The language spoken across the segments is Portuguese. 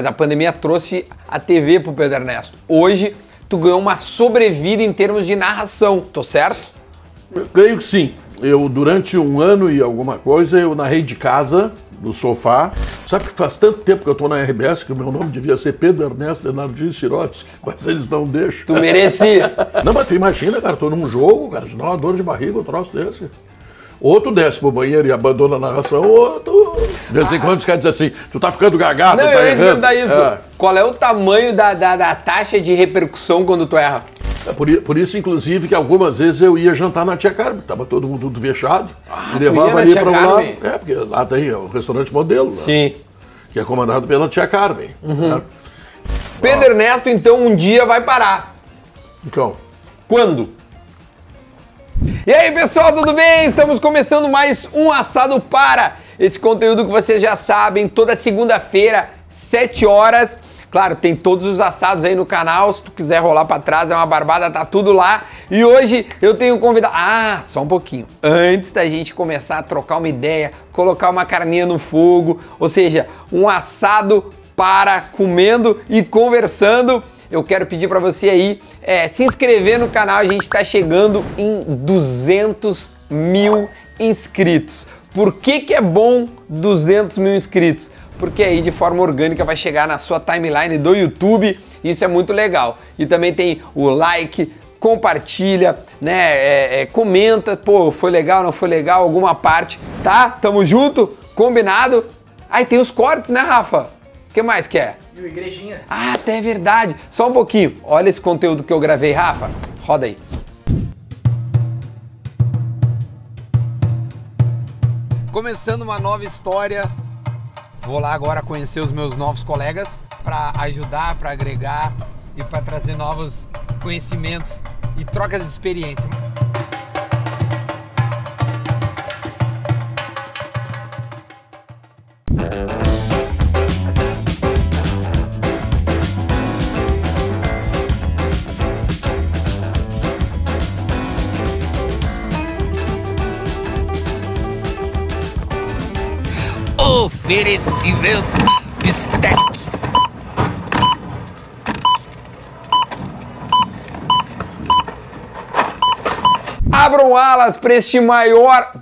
Mas a pandemia trouxe a TV pro Pedro Ernesto. Hoje, tu ganhou uma sobrevida em termos de narração, tô certo? Eu creio que sim. Eu, durante um ano e alguma coisa, eu narrei de casa, do sofá. Sabe que faz tanto tempo que eu tô na RBS que o meu nome devia ser Pedro Ernesto Denardinho Sirotsky, mas eles não deixam. Tu merecia. Não, mas tu imagina, cara, tô num jogo, cara, te dá uma dor de barriga, um troço desse. Outro desce pro banheiro e abandona a narração, outro. De vez em quando os caras dizem assim, tu tá ficando gagado, Não, tá eu ia perguntar isso. É. Qual é o tamanho da, da, da taxa de repercussão quando tu erra? É por, por isso, inclusive, que algumas vezes eu ia jantar na Tia Carmen, tava todo mundo tudo fechado. e tu ia levava ali um lado. Carmen? É, porque lá tem o restaurante modelo, né? Sim. que é comandado pela Tia Carmen. Uhum. né? Pedro Ernesto, então, um dia vai parar. Então, Quando? E aí, pessoal, tudo bem? Estamos começando mais um Assado Para. Esse conteúdo que vocês já sabem, toda segunda-feira, 7 horas. Claro, tem todos os assados aí no canal. Se tu quiser rolar pra trás, é uma barbada, tá tudo lá. E hoje eu tenho convidado. Ah, só um pouquinho. Antes da gente começar a trocar uma ideia, colocar uma carninha no fogo, ou seja, um assado para comendo e conversando eu quero pedir para você aí é, se inscrever no canal. A gente está chegando em 200 mil inscritos. Por que, que é bom 200 mil inscritos? Porque aí de forma orgânica vai chegar na sua timeline do YouTube. Isso é muito legal. E também tem o like, compartilha, né? é, é, comenta, pô, foi legal, não foi legal, alguma parte, tá? Tamo junto, combinado. Aí tem os cortes, né, Rafa? O que mais que é? E o Igrejinha? Ah, até é verdade. Só um pouquinho. Olha esse conteúdo que eu gravei, Rafa. Roda aí. Começando uma nova história. Vou lá agora conhecer os meus novos colegas para ajudar, para agregar e para trazer novos conhecimentos e trocas de experiência. Oferecimento Bistec. Abram alas para este maior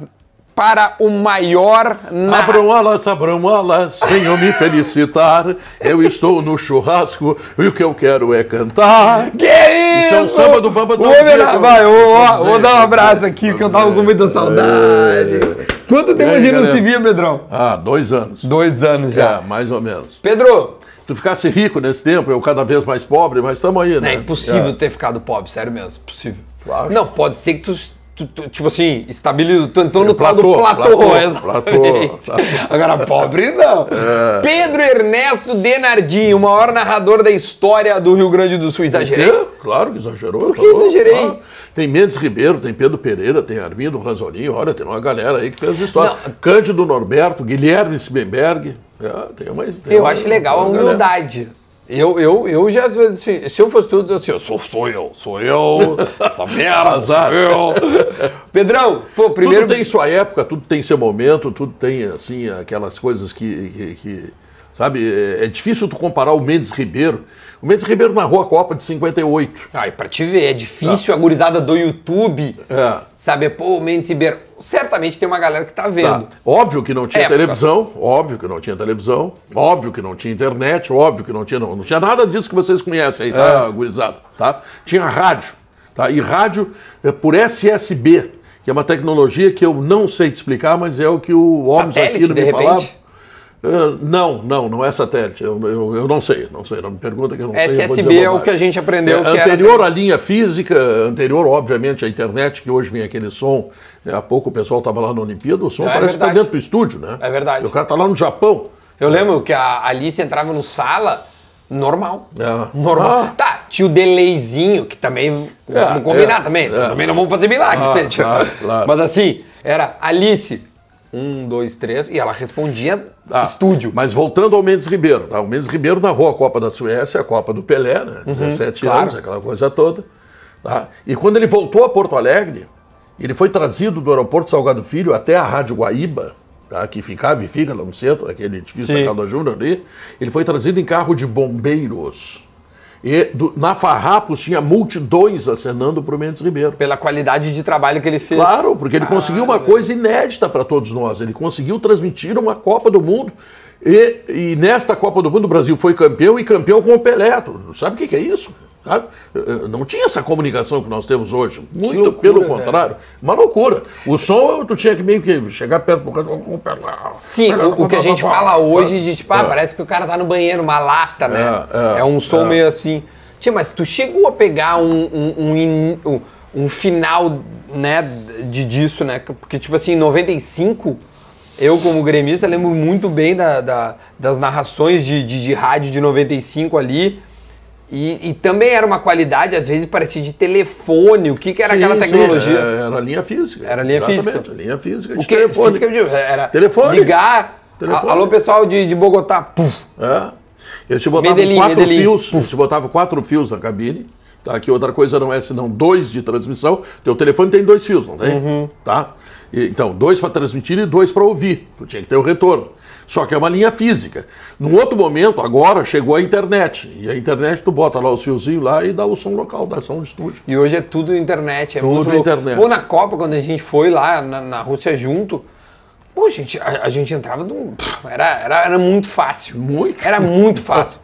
para o maior na... abram alas, abram alas, venham me felicitar. Eu estou no churrasco e o que eu quero é cantar. Que isso? Isso é o samba do Bamba Vou Vivo. Vai, vou, vou ver, dar um abraço aqui que eu tava com muita saudade. Quanto tempo E a aí, gente não se via, Pedrão? Ah, dois anos. Dois anos já. É, mais ou menos. Pedro, Tu ficasse rico nesse tempo, eu cada vez mais pobre, mas estamos aí, né? é impossível É. ter ficado pobre, sério mesmo. Impossível. Claro. Não, pode ser que tu, tipo assim, estabiliza, tu entrou no tal do platô, platô. platô, platô. Agora, pobre não. É. Pedro Ernesto Denardinho, o maior narrador da história do Rio Grande do Sul. Exagerei? É, claro que exagerou. Por que exagerei? Tem Mendes Ribeiro, tem Pedro Pereira, tem Armindo Rasolinho, olha, tem uma galera aí que fez história. Não. Cândido Norberto, Guilherme Sibemberg. É, tem uma, tem Eu uma- acho legal a uma galera. Eu, eu, eu já, assim, se eu fosse tudo assim, eu sou, sou eu, sou eu, essa merda, sou eu. Pedrão, pô, primeiro... Tudo tem sua época, tudo tem seu momento, tudo tem, assim, aquelas coisas que... que- que, sabe, é, é difícil tu comparar o Mendes Ribeiro. O Mendes Ribeiro narrou a Copa de 58. Ai, pra te ver, é difícil a gurizada do YouTube É. saber, pô, o Mendes Ribeiro. Certamente tem uma galera que tá Tá. vendo. Óbvio que não tinha Épocas. televisão, óbvio que não tinha televisão, óbvio que não tinha internet, óbvio que não tinha, não, não tinha nada disso que vocês conhecem aí, tá, É. gurizada, tá? Tinha rádio, tá? E rádio é por SSB, que é uma tecnologia que eu não sei te explicar, mas é o que o Satélite, aqui de me repente? falava. Ah, não, não, não é satélite. Eu, eu, eu não sei, não sei. Não me pergunta que eu não sei. eu vou SSB é o que a gente aprendeu É, que era- anterior à linha física, anterior, obviamente, à internet, que hoje vem aquele som. né, Há pouco o pessoal estava lá na Olimpíada, o som É parece que está dentro do estúdio, né? É verdade. O cara está lá no Japão. Eu lembro que a Alice entrava no sala, normal. É. Normal. Ah. Tá, tinha o delayzinho, que também. É, vamos combinar é, também. é. Também não vamos fazer milagre, Ah, né? Claro, claro. Mas assim, era Alice, um, dois, três, e ela respondia Ah, estúdio. Mas voltando ao Mendes Ribeiro. Tá? O Mendes Ribeiro narrou a Copa da Suécia, a Copa do Pelé, né? 17 Uhum, claro. anos, aquela coisa toda. Tá? E quando ele voltou a Porto Alegre, ele foi trazido do aeroporto Salgado Filho até a Rádio Guaíba tá, que ficava e fica lá no centro, aquele edifício Sim. da Calda Júnior ali, ele foi trazido em carro de bombeiros. E do- na Farrapos tinha multidões acenando para o Mendes Ribeiro. Pela qualidade de trabalho que ele fez. Claro, porque ele conseguiu uma coisa inédita para todos nós. Ele conseguiu transmitir uma Copa do Mundo. E, e nesta Copa do Mundo o Brasil foi campeão e campeão com o Pelé. Sabe o que que é isso? Sabe? Não tinha essa comunicação que nós temos hoje. Muito loucura, pelo velho. contrário. Uma loucura. O som, tu tinha que meio que chegar perto do cara. Sim, o, o que a gente fala hoje de tipo, ah, É. parece que o cara tá no banheiro, uma lata, né? É, É, é, um som é. meio assim. Tia, mas tu chegou a pegar um, um, um, um- um final, né, de, disso, né? Porque, tipo assim, em 95, eu como gremista lembro muito bem da, da- das narrações de, de, de rádio de 95 ali. E, e também era uma qualidade, às vezes parecia de telefone. O que, que era aquela Sim, sim, tecnologia? é, Era linha física. Era linha física. linha física O que telefone. física eu era Telefone. ligar. Telefone. Alô, pessoal de, de Bogotá. Puf. É. Eles te botavam Medellín, quatro Medellín. fios, eles te botavam quatro fios na cabine, tá? Que outra coisa não é senão dois de transmissão. Teu telefone tem dois fios, não tem? Uhum. Tá? E, então, dois para transmitir e dois para ouvir. Tu tinha que ter o retorno. Só que é uma linha física. Num outro momento, agora, chegou a internet. E a internet, tu bota lá os fiozinhos lá e dá o som local, dá som de estúdio. E hoje é tudo internet. É Tudo muito internet. Pô, na Copa, quando a gente foi lá na, na Rússia junto, pô, a gente, a, a gente entrava num. Era, era, era muito fácil. Muito. Era muito fácil.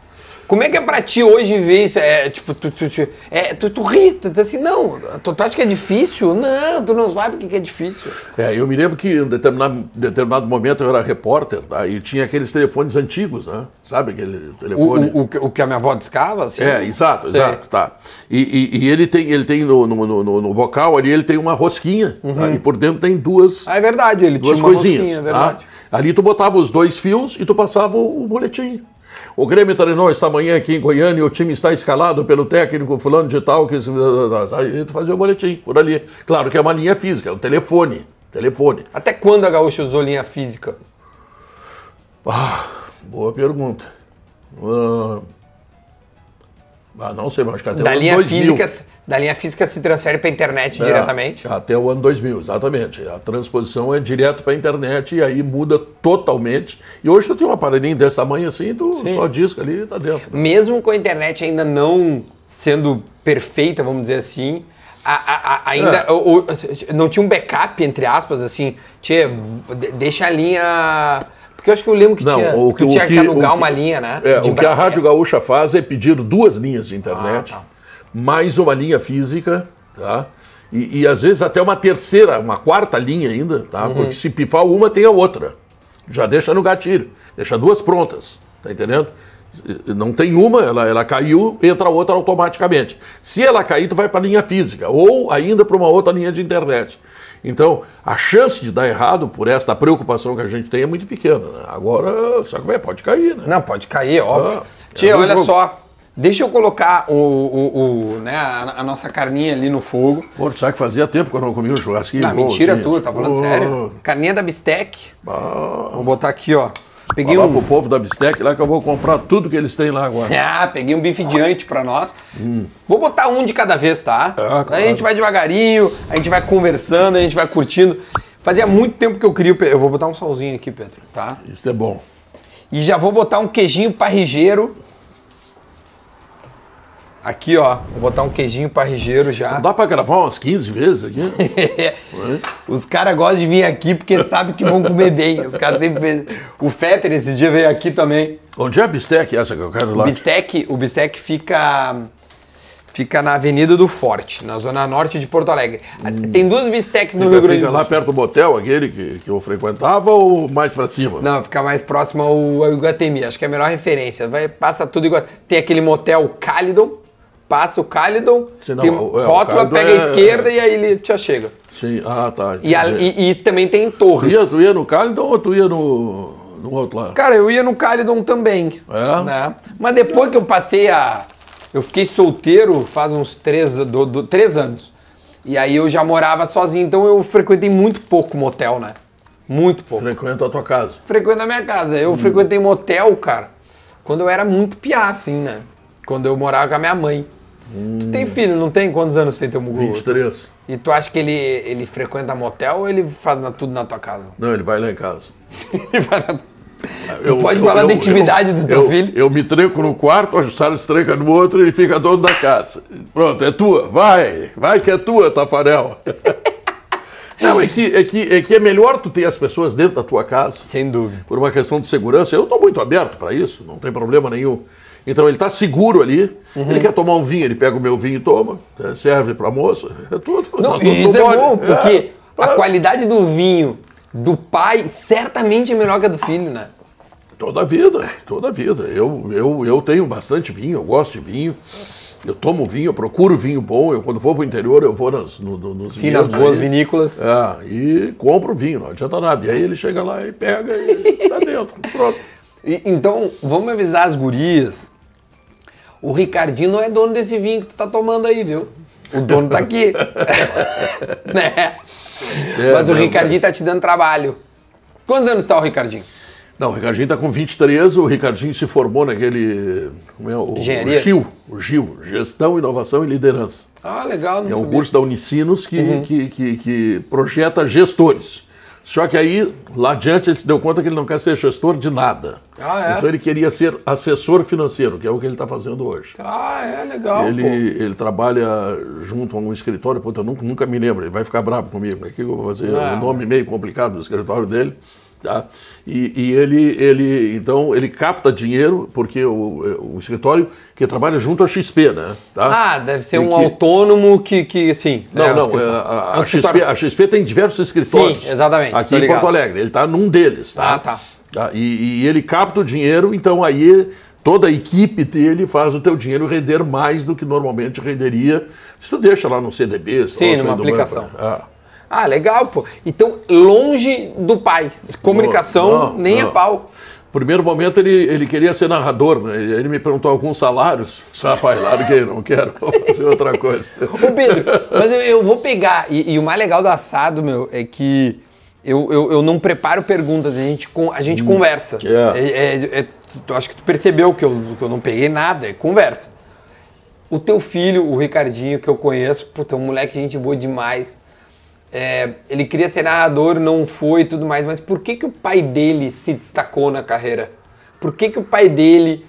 Como é que é pra ti hoje ver isso? É tipo, tu, tu, tu, é, tu, tu ri, tu diz assim, não, tu, tu acha que é difícil? Não, tu não sabe o que que é difícil. É, eu me lembro que em determinado, determinado momento eu era repórter, tá? E tinha aqueles telefones antigos, né? Sabe aquele telefone? o, o, que- o que a minha avó descava, assim. É, exato, Sei. exato, tá. E, e- e ele tem, ele tem no, no, no, no vocal ali, ele tem uma rosquinha, tá? e por dentro tem duas, Ah, é verdade, ele duas tinha uma coisinhas. rosquinha, é tá? verdade. Ali tu botava os dois fios e tu passava o, o boletim. O Grêmio treinou esta manhã aqui em Goiânia e o time está escalado pelo técnico fulano de tal, que... Aí tu fazia o boletim por ali. Claro que é uma linha física, é um telefone, telefone. Até quando a Gaúcha usou linha física? Ah, boa pergunta. Ah, ah, não sei, mas acho que até Da o ano linha, 2000. física, da linha física se transfere para internet É, diretamente. Até o ano 2000, exatamente. A transposição é direto para a internet e aí muda totalmente. E hoje tu tem um aparelhinho desse tamanho assim, tu só disca ali e tá dentro. Mesmo com a internet ainda não sendo perfeita, vamos dizer assim, a- a- a- ainda É. o- o- não tinha um backup, entre aspas, assim, de- deixa a linha... Porque eu acho que eu lembro que Não, tinha, o que que- tinha o que, que- alugar o que- uma linha, né? É, o que a Rádio Gaúcha faz é pedir duas linhas de internet, Ah, tá. mais uma linha física, tá? E, e às vezes até uma terceira, uma quarta linha ainda, tá? Uhum. Porque se pifar uma, tem a outra. Já deixa no gatilho, deixa duas prontas, tá entendendo? Não tem uma, ela, ela caiu, entra a outra automaticamente. Se ela cair, tu vai para a linha física, ou ainda para uma outra linha de internet. Então, a chance de dar errado por esta preocupação que a gente tem é muito pequena. né? Agora, só que vai, pode cair, né? Não, pode cair, óbvio. Ah, Tia, é olha jogo. só. Deixa eu colocar o, o- o, né, a, a nossa carninha ali no fogo. Pô, tu sabe que fazia tempo que eu não comia um churrasquinho Ah, mentira assim. tua, tá falando Pô, sério? Carninha da bistec. Ah, Vou botar aqui, ó. Peguei falar um. pro povo da Bistec lá que eu vou comprar tudo que eles têm lá agora. Ah, peguei um bife diante pra nós. Vou botar um de cada vez, tá? É, claro. Aí a gente vai devagarinho, a gente vai conversando, a gente vai curtindo. Fazia muito tempo que eu queria. Eu vou botar um salzinho aqui, Pedro, tá? Isso é bom. E já vou botar um queijinho parrigeiro. Aqui, ó. Vou botar um queijinho parrigeiro já. Dá pra gravar umas 15 vezes aqui? Os caras gostam de vir aqui porque sabem que vão comer bem. Os caras sempre. O Fetter esse dia veio aqui também. Onde é a Bistec essa que eu quero O lá? bistec, o bistec fica fica na Avenida do Forte, na zona norte de Porto Alegre. Tem duas bistecs no Rio Fica, Grande fica do lá Sul. perto do motel, aquele que, que eu frequentava, ou mais pra cima? Não, fica mais próximo ao, ao Iguatemi. Acho que é a melhor referência. Vai, passa tudo igual. Tem aquele motel Calidon, passa o Calidon, Sim, não, tem o- é, o rótula, Calidon pega é- a esquerda e aí ele já chega. Sim, ah, tá. E, a- e- e também tem Tu torres. ia, tu ia no Calidon ou tu ia no, no outro lá? Cara, eu ia no Calidon também. É? né? Mas depois que eu passei a. Eu fiquei solteiro faz uns três, do, do- três anos. E aí eu já morava sozinho, então eu frequentei muito pouco motel, né? Muito pouco. Frequenta a tua casa. Frequento a minha casa. Eu frequentei motel, cara, quando eu era muito piá, assim, né? Quando eu morava com a minha mãe. Tu tem filho, não tem? Quantos anos tem teu mugu? 23. E tu acha que ele, ele frequenta motel ou ele faz na- tudo na tua casa? Não, ele vai lá em casa. Ele vai na- Tu pode falar da intimidade do teu eu- filho? Eu me tranco no quarto, o Sara se tranca no outro e ele fica dono da casa. Pronto, é tua, vai, vai que é tua, Tafarel. Não, é que, é, que, é que é melhor tu ter as pessoas dentro da tua casa, Sem dúvida. por uma questão de segurança. Eu estou muito aberto para isso, não tem problema nenhum. Então ele está seguro ali, Uhum. ele quer tomar um vinho, ele pega o meu vinho e toma, eh, serve para a moça, é tudo. Não, Tá tudo isso é bom, porque a é. qualidade do vinho do pai certamente é melhor que a do filho, né? Toda a vida, toda a vida. Eu, eu, eu tenho bastante vinho, eu gosto de vinho. Eu tomo vinho, eu procuro vinho bom. Eu, quando vou para o interior, eu vou nas, no, no- nos Sim, nas boas aí. vinícolas. É, e compro vinho, não adianta nada. E aí ele chega lá e pega e tá dentro. Pronto. E- então, vamos avisar as gurias. O Ricardinho não é dono desse vinho que tu tá tomando aí, viu? O dono tá aqui. né? É, Mas o não, Ricardinho tá te dando trabalho. Quantos anos tá o Ricardinho? Não, o Ricardinho está com 23, o Ricardinho se formou naquele. Como é? O, Engenharia? O GIL, o GIL, Gestão, Inovação e Liderança. Ah, legal, não É um sabia. curso da Unicinos que, Uhum. que, que, que projeta gestores. Só que aí, lá adiante, ele se deu conta que ele não quer ser gestor de nada. Ah, é? Então ele queria ser assessor financeiro, que é o que ele está fazendo hoje. Ah, é legal, ele, pô. ele trabalha junto a um escritório, puta, eu nunca, nunca me lembro, ele vai ficar bravo comigo. O que eu vou fazer? O nome meio complicado do escritório dele. Tá? E, e ele, ele, então, ele capta dinheiro, porque o, o escritório que trabalha junto à XP, né? Tá? Ah, deve ser E um que- autônomo que, que assim... Não, é, não, é, a, É a XP, a XP tem diversos escritórios. Sim, exatamente, Aqui em ligado. Porto Alegre. Ele está num deles. Tá? Ah, tá. Tá, E, e ele capta o dinheiro, então aí toda a equipe dele faz o teu dinheiro render mais do que normalmente renderia se tu deixa lá no CDB. Sim, numa aplicação. Ah. Ah, legal, pô. Então, longe do pai. Comunicação Não, nem não. é pau. Primeiro momento ele, ele queria ser narrador, né? Ele me perguntou alguns salários. Rapaz, larguei, não quero, vou fazer outra coisa. Ô Pedro, mas eu, eu vou pegar. E, e o mais legal do assado, meu, é que eu, eu, eu não preparo perguntas, a gente, a gente conversa. É. É, é- é- tu- acho que tu percebeu que eu, que eu não peguei nada, é conversa. O teu filho, o Ricardinho, que eu conheço, puta, é um moleque gente boa demais. É, ele queria ser narrador, não foi e tudo mais, mas por que, que o pai dele se destacou na carreira? Por que, que o pai dele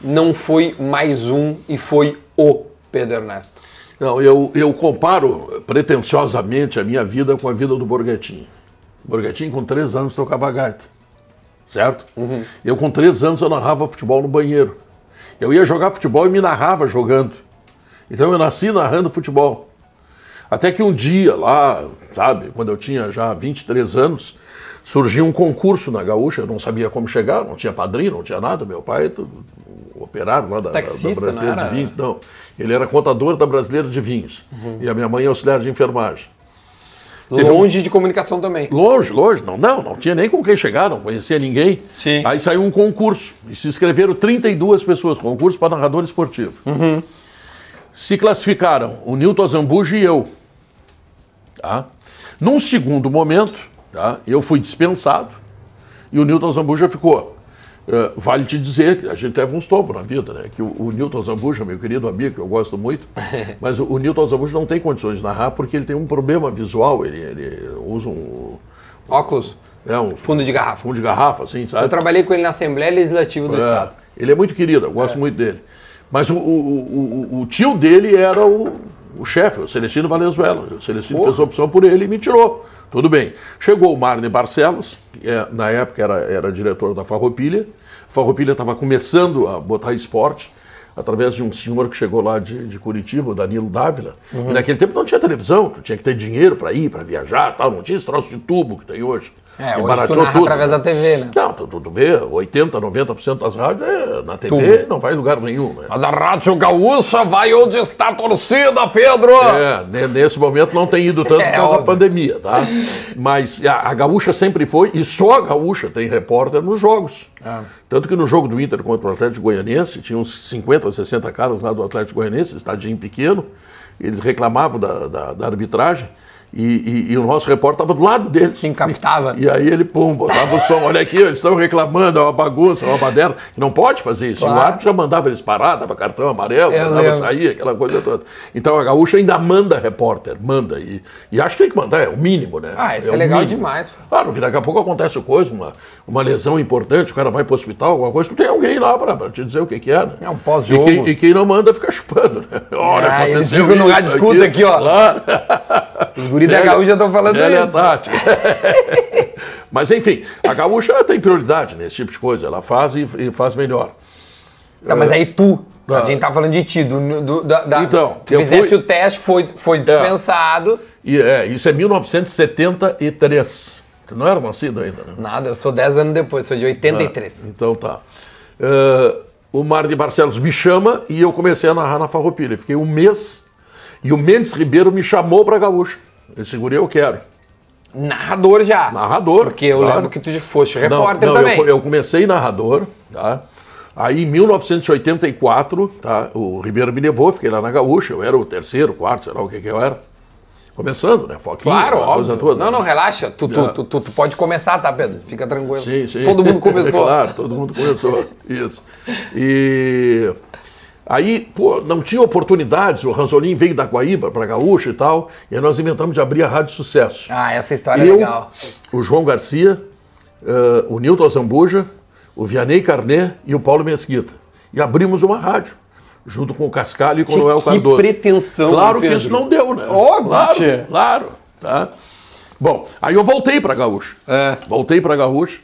não foi mais um e foi o Pedro Ernesto? Não, eu, eu comparo pretensiosamente a minha vida com a vida do Borghettini. Borghettini, com três anos, tocava gaita. Certo? Eu, com três anos, eu narrava futebol no banheiro. Eu ia jogar futebol e me narrava jogando. Então, eu nasci narrando futebol. Até que um dia lá, sabe, quando eu tinha já 23 anos, surgiu um concurso na Gaúcha, eu não sabia como chegar, não tinha padrinho, não tinha nada. Meu pai, tu- o operário lá da, Taxista, da Brasileira não era? de Vinhos, não. Ele era contador da Brasileira de Vinhos. E a minha mãe é auxiliar de enfermagem. Teve um- Longe de comunicação também. Longe, longe, não, não, não tinha nem com quem chegar, não conhecia ninguém. Sim. Aí saiu um concurso e se inscreveram 32 pessoas, concurso para narrador esportivo. Uhum. Se classificaram o Nilton Zambuji e eu. Tá? Num segundo momento, tá? eu fui dispensado e o Nilton Zambuja ficou. Eh, vale te dizer que a gente teve uns tombos na vida, né? Que o, o Nilton Zambuja, meu querido amigo, que eu gosto muito, mas o, o Nilton Zambuja não tem condições de narrar porque ele tem um problema visual, ele, ele usa um, Óculos, é, um fundo de garrafa. fundo de garrafa, assim, sabe? Eu trabalhei com ele na Assembleia Legislativa do É, Estado. ele é muito querido, eu gosto muito dele. Mas o- o- o- o tio dele era o, o chefe, o Celestino Valenzuela. O Celestino Porra. fez a opção por ele e me tirou. Tudo bem. Chegou o Marne Barcelos, que é, na época era, era diretor da Farroupilha. A Farroupilha estava começando a botar esporte através de um senhor que chegou lá de, de Curitiba, o Danilo Dávila. Uhum. E naquele tempo não tinha televisão, tu tinha que ter dinheiro para ir, para viajar, tal. não tinha esse troço de tubo que tem hoje. É, hoje tu narra tudo, através né? da TV, né? Não, tu, tu, tu vê, 80%, 90% das rádios é na TV, não vai em lugar nenhum. Né? Mas a Rádio Gaúcha vai onde está a torcida, Pedro! É, ne- nesse momento não tem ido tanto É, por causa da pandemia, tá? Mas a, a Gaúcha sempre foi, e só a Gaúcha tem repórter nos jogos. Ah. Tanto que no jogo do Inter contra o Atlético Goianiense, tinha uns 50, 60 caras lá do Atlético Goianiense, estadinho pequeno, eles reclamavam da, da, da arbitragem, E, e- e o nosso repórter estava do lado deles. Sim, captava. E aí ele, pum, botava o som, olha aqui, eles estão reclamando, é uma bagunça, é uma baderna. Não pode fazer isso. Claro. O árbitro já mandava eles parar, dava cartão amarelo, Eu mandava lembro. sair, aquela coisa toda. Então a gaúcha ainda manda repórter, manda. E, e acho que tem que mandar, é o mínimo, né? Ah, isso é o legal mínimo. demais, pô. Claro, que daqui a pouco acontece coisa, uma, uma lesão importante, o cara vai para o hospital, alguma coisa, tu tem alguém lá para te dizer o que, que é, né? É um pós-jogo. E quem, e não manda fica chupando, né? Olha, Ah, eles aconteceu ficam no isso, rádio escuta aqui, ó. Claro. Os guris da gaúcha estão falando velha isso. Tati. Mas enfim, a gaúcha tem prioridade nesse tipo de coisa, ela faz e, e faz melhor. Tá, mas aí tu, a Tá. gente tá falando de ti, do, do- da, da- Então, tu fizesse fui- o teste, foi, foi dispensado. E é, isso é 1973. Tu não era nascido ainda, né? Nada, eu sou 10 anos depois, sou de 83. Então tá. Eh, o Mar de Barcelos me chama e eu comecei a narrar na Farroupilha. Fiquei um mês e o Mendes Ribeiro me chamou para Gaúcha. Eu segurei, eu quero. Narrador já. Narrador, Porque eu claro. lembro que tu foste Não, repórter não, também. Eu, eu comecei narrador, tá? Aí em 1984, tá? O Ribeiro me levou, fiquei lá na Gaúcha, eu era o terceiro, quarto, sei lá o que que eu era. Começando, né? Foquinha, Claro, óbvio. não, não, relaxa. Tu, tu, tu, tu- tu pode começar, tá, Pedro? Fica tranquilo. Sim, sim. Todo mundo começou. claro, todo mundo começou. Isso. E aí, pô, não tinha oportunidades. O Ranzolin veio da Guaíba para Gaúcha e tal. E aí nós inventamos de abrir a Rádio Sucesso. Ah, essa história é Eu, legal. o João Garcia, eh, o Nilton Zambuja, o Vianney Carnet e o Paulo Mesquita. E abrimos uma rádio, junto com o Cascalho e com o Que- Noel que Cardoso. pretensão, Claro que isso não deu, né? Óbvio, claro, tchê. claro. Tá? Bom, aí eu voltei para Gaúcha. É. Voltei para Gaúcha.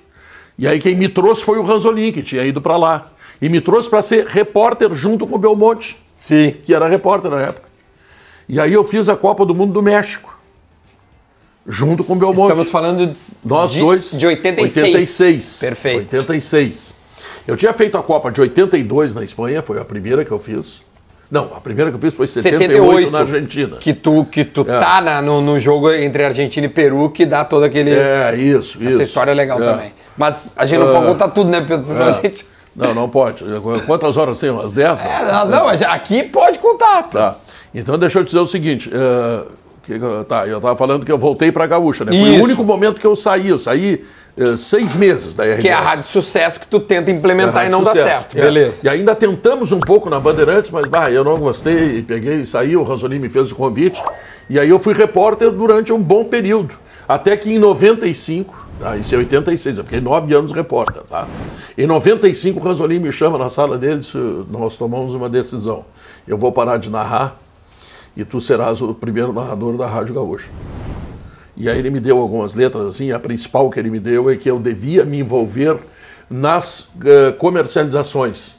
E aí quem me trouxe foi o Ranzolin, que tinha ido para lá. E me trouxe para ser repórter junto com o Belmonte Sim. que era repórter na época. E aí eu fiz a Copa do Mundo do México, junto com o Belmonte. Estamos falando de, Nós de, dois. de 86. 86. Perfeito. 86. Eu tinha feito a Copa de 82 na Espanha, foi a primeira que eu fiz. Não, a primeira que eu fiz foi 78, 78 na Argentina. Que tu, que tu tá na- no, no jogo entre Argentina e Peru, que dá todo aquele. É, isso, isso. essa história é legal É. também. Mas a gente não pode contar tudo, né, Pedro? Senão a É. gente. Não, não pode. Quantas horas tem? Umas 10? É, não, mas aqui pode contar. Tá. Então deixa eu te dizer o seguinte. eh, que tá, eu estava falando que eu voltei para a Gaúcha, né? Foi Isso. o único momento que eu saí. Eu saí eh, seis meses da RBS. Que é a rádio sucesso que tu tenta implementar e Rádio não dá Sucesso. certo. É. Beleza. E ainda tentamos um pouco na Bandeirantes, mas bah, eu não gostei, e peguei e saí, o Ranzolin me fez o convite. E aí eu fui repórter durante um bom período. Até que em 95, tá, isso é 86, eu fiquei nove anos repórter, tá? Em 95 o Ranzolin me chama na sala dele e nós tomamos uma decisão. Eu vou parar de narrar e tu serás o primeiro narrador da Rádio Gaúcha. E aí ele me deu algumas letras assim, a principal que ele me deu é que eu devia me envolver nas eh, comercializações,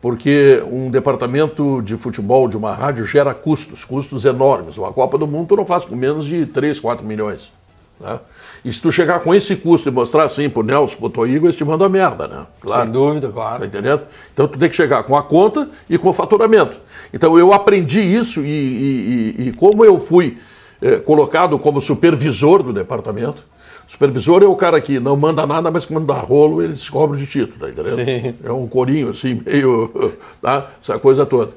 porque um departamento de futebol de uma rádio gera custos, custos enormes. Uma Copa do Mundo tu não faz com menos de 3, 4 milhões. Né? E se tu chegar com esse custo e mostrar assim pro Nelson, pro Toigo, eles te mandam a merda, né? Claro. Sem dúvida, Tá claro. entendendo? Então tu tem que chegar com a conta e com o faturamento. Então eu aprendi isso e, e- e- e como eu fui eh, colocado como supervisor do departamento, supervisor é o cara que não manda nada, mas quando dá rolo eles cobram de título, tá entendendo? Sim. É um corinho assim, meio, tá? essa coisa toda.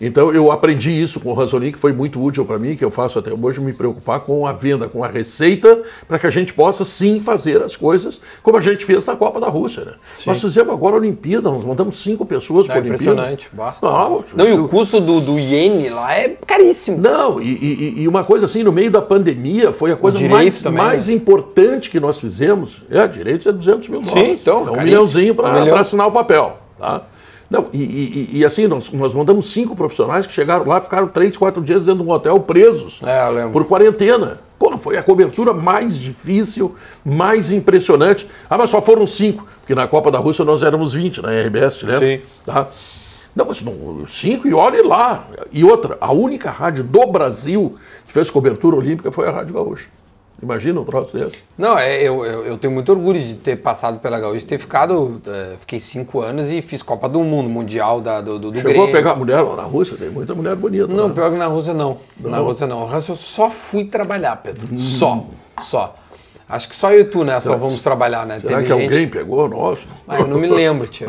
Então eu aprendi isso com o Ranzolin, que foi muito útil para mim, que eu faço até hoje, me preocupar com a venda, com a receita, para que a gente possa sim fazer as coisas como a gente fez na Copa da Rússia. Né? Nós fizemos agora a Olimpíada, nós mandamos cinco pessoas para a Olimpíada. impressionante. bah. Não, Não, e o custo do, do iene lá é caríssimo. não, e, e- e uma coisa assim, no meio da pandemia, foi a coisa mais, também, mais né? importante que nós fizemos. É, direitos é 200 mil dólares. então, é um caríssimo. milhãozinho Um para milhão. assinar o papel. Tá? Não, e, e- e assim, nós, nós mandamos cinco profissionais que chegaram lá, ficaram três, quatro dias dentro de um hotel presos É, por quarentena. Foi a cobertura mais difícil, mais impressionante. Ah, mas só foram cinco, porque na Copa da Rússia nós éramos 20 na RBS, né? Sim. Tá? Não, mas não, cinco e olhe lá. E outra, a única rádio do Brasil que fez cobertura olímpica foi a Rádio Gaúcha. Imagina um troço desse. Não, é, eu, eu, eu tenho muito orgulho de ter passado pela Gaúcha, de ter ficado. é, fiquei cinco anos e fiz Copa do Mundo, Mundial da, do, do, do Chegou Grêmio. a pegar mulher lá na Rússia, tem muita mulher bonita. Não, né? pior que na Rússia não. Na Não. Rússia não. Na Rússia eu só fui trabalhar, Pedro. Só. Só. Acho que só eu e tu, né? Só vamos trabalhar, né? Será Teve que gente- alguém pegou nosso? Ah, eu não me lembro, tio.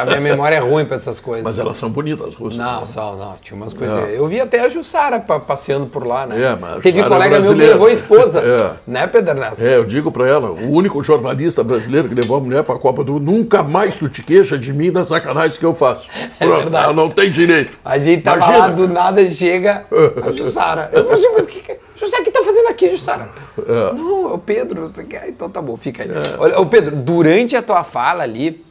A minha memória é ruim pra essas coisas. Mas elas são bonitas, as russas. Não, só, não. Tinha umas coisas. Eu vi até a Jussara pa- passeando por lá, né? É, mas a Teve é colega meu que levou a esposa. É. Né, Pedro Ernesto? É, eu digo pra ela, o único jornalista brasileiro que levou a mulher pra Copa do Mundo, nunca mais tu te queixa de mim das sacanagens que eu faço. Pronto, É verdade. ela não tem direito. A gente tava Imagina. lá, do nada chega a Jussara. Eu falei assim, mas o que, que Jussara, que tá aqui, Jussara? Não, é o Pedro, não sei o que. Ah, Então tá bom, fica aí. Olha, ô Pedro, durante a tua fala ali,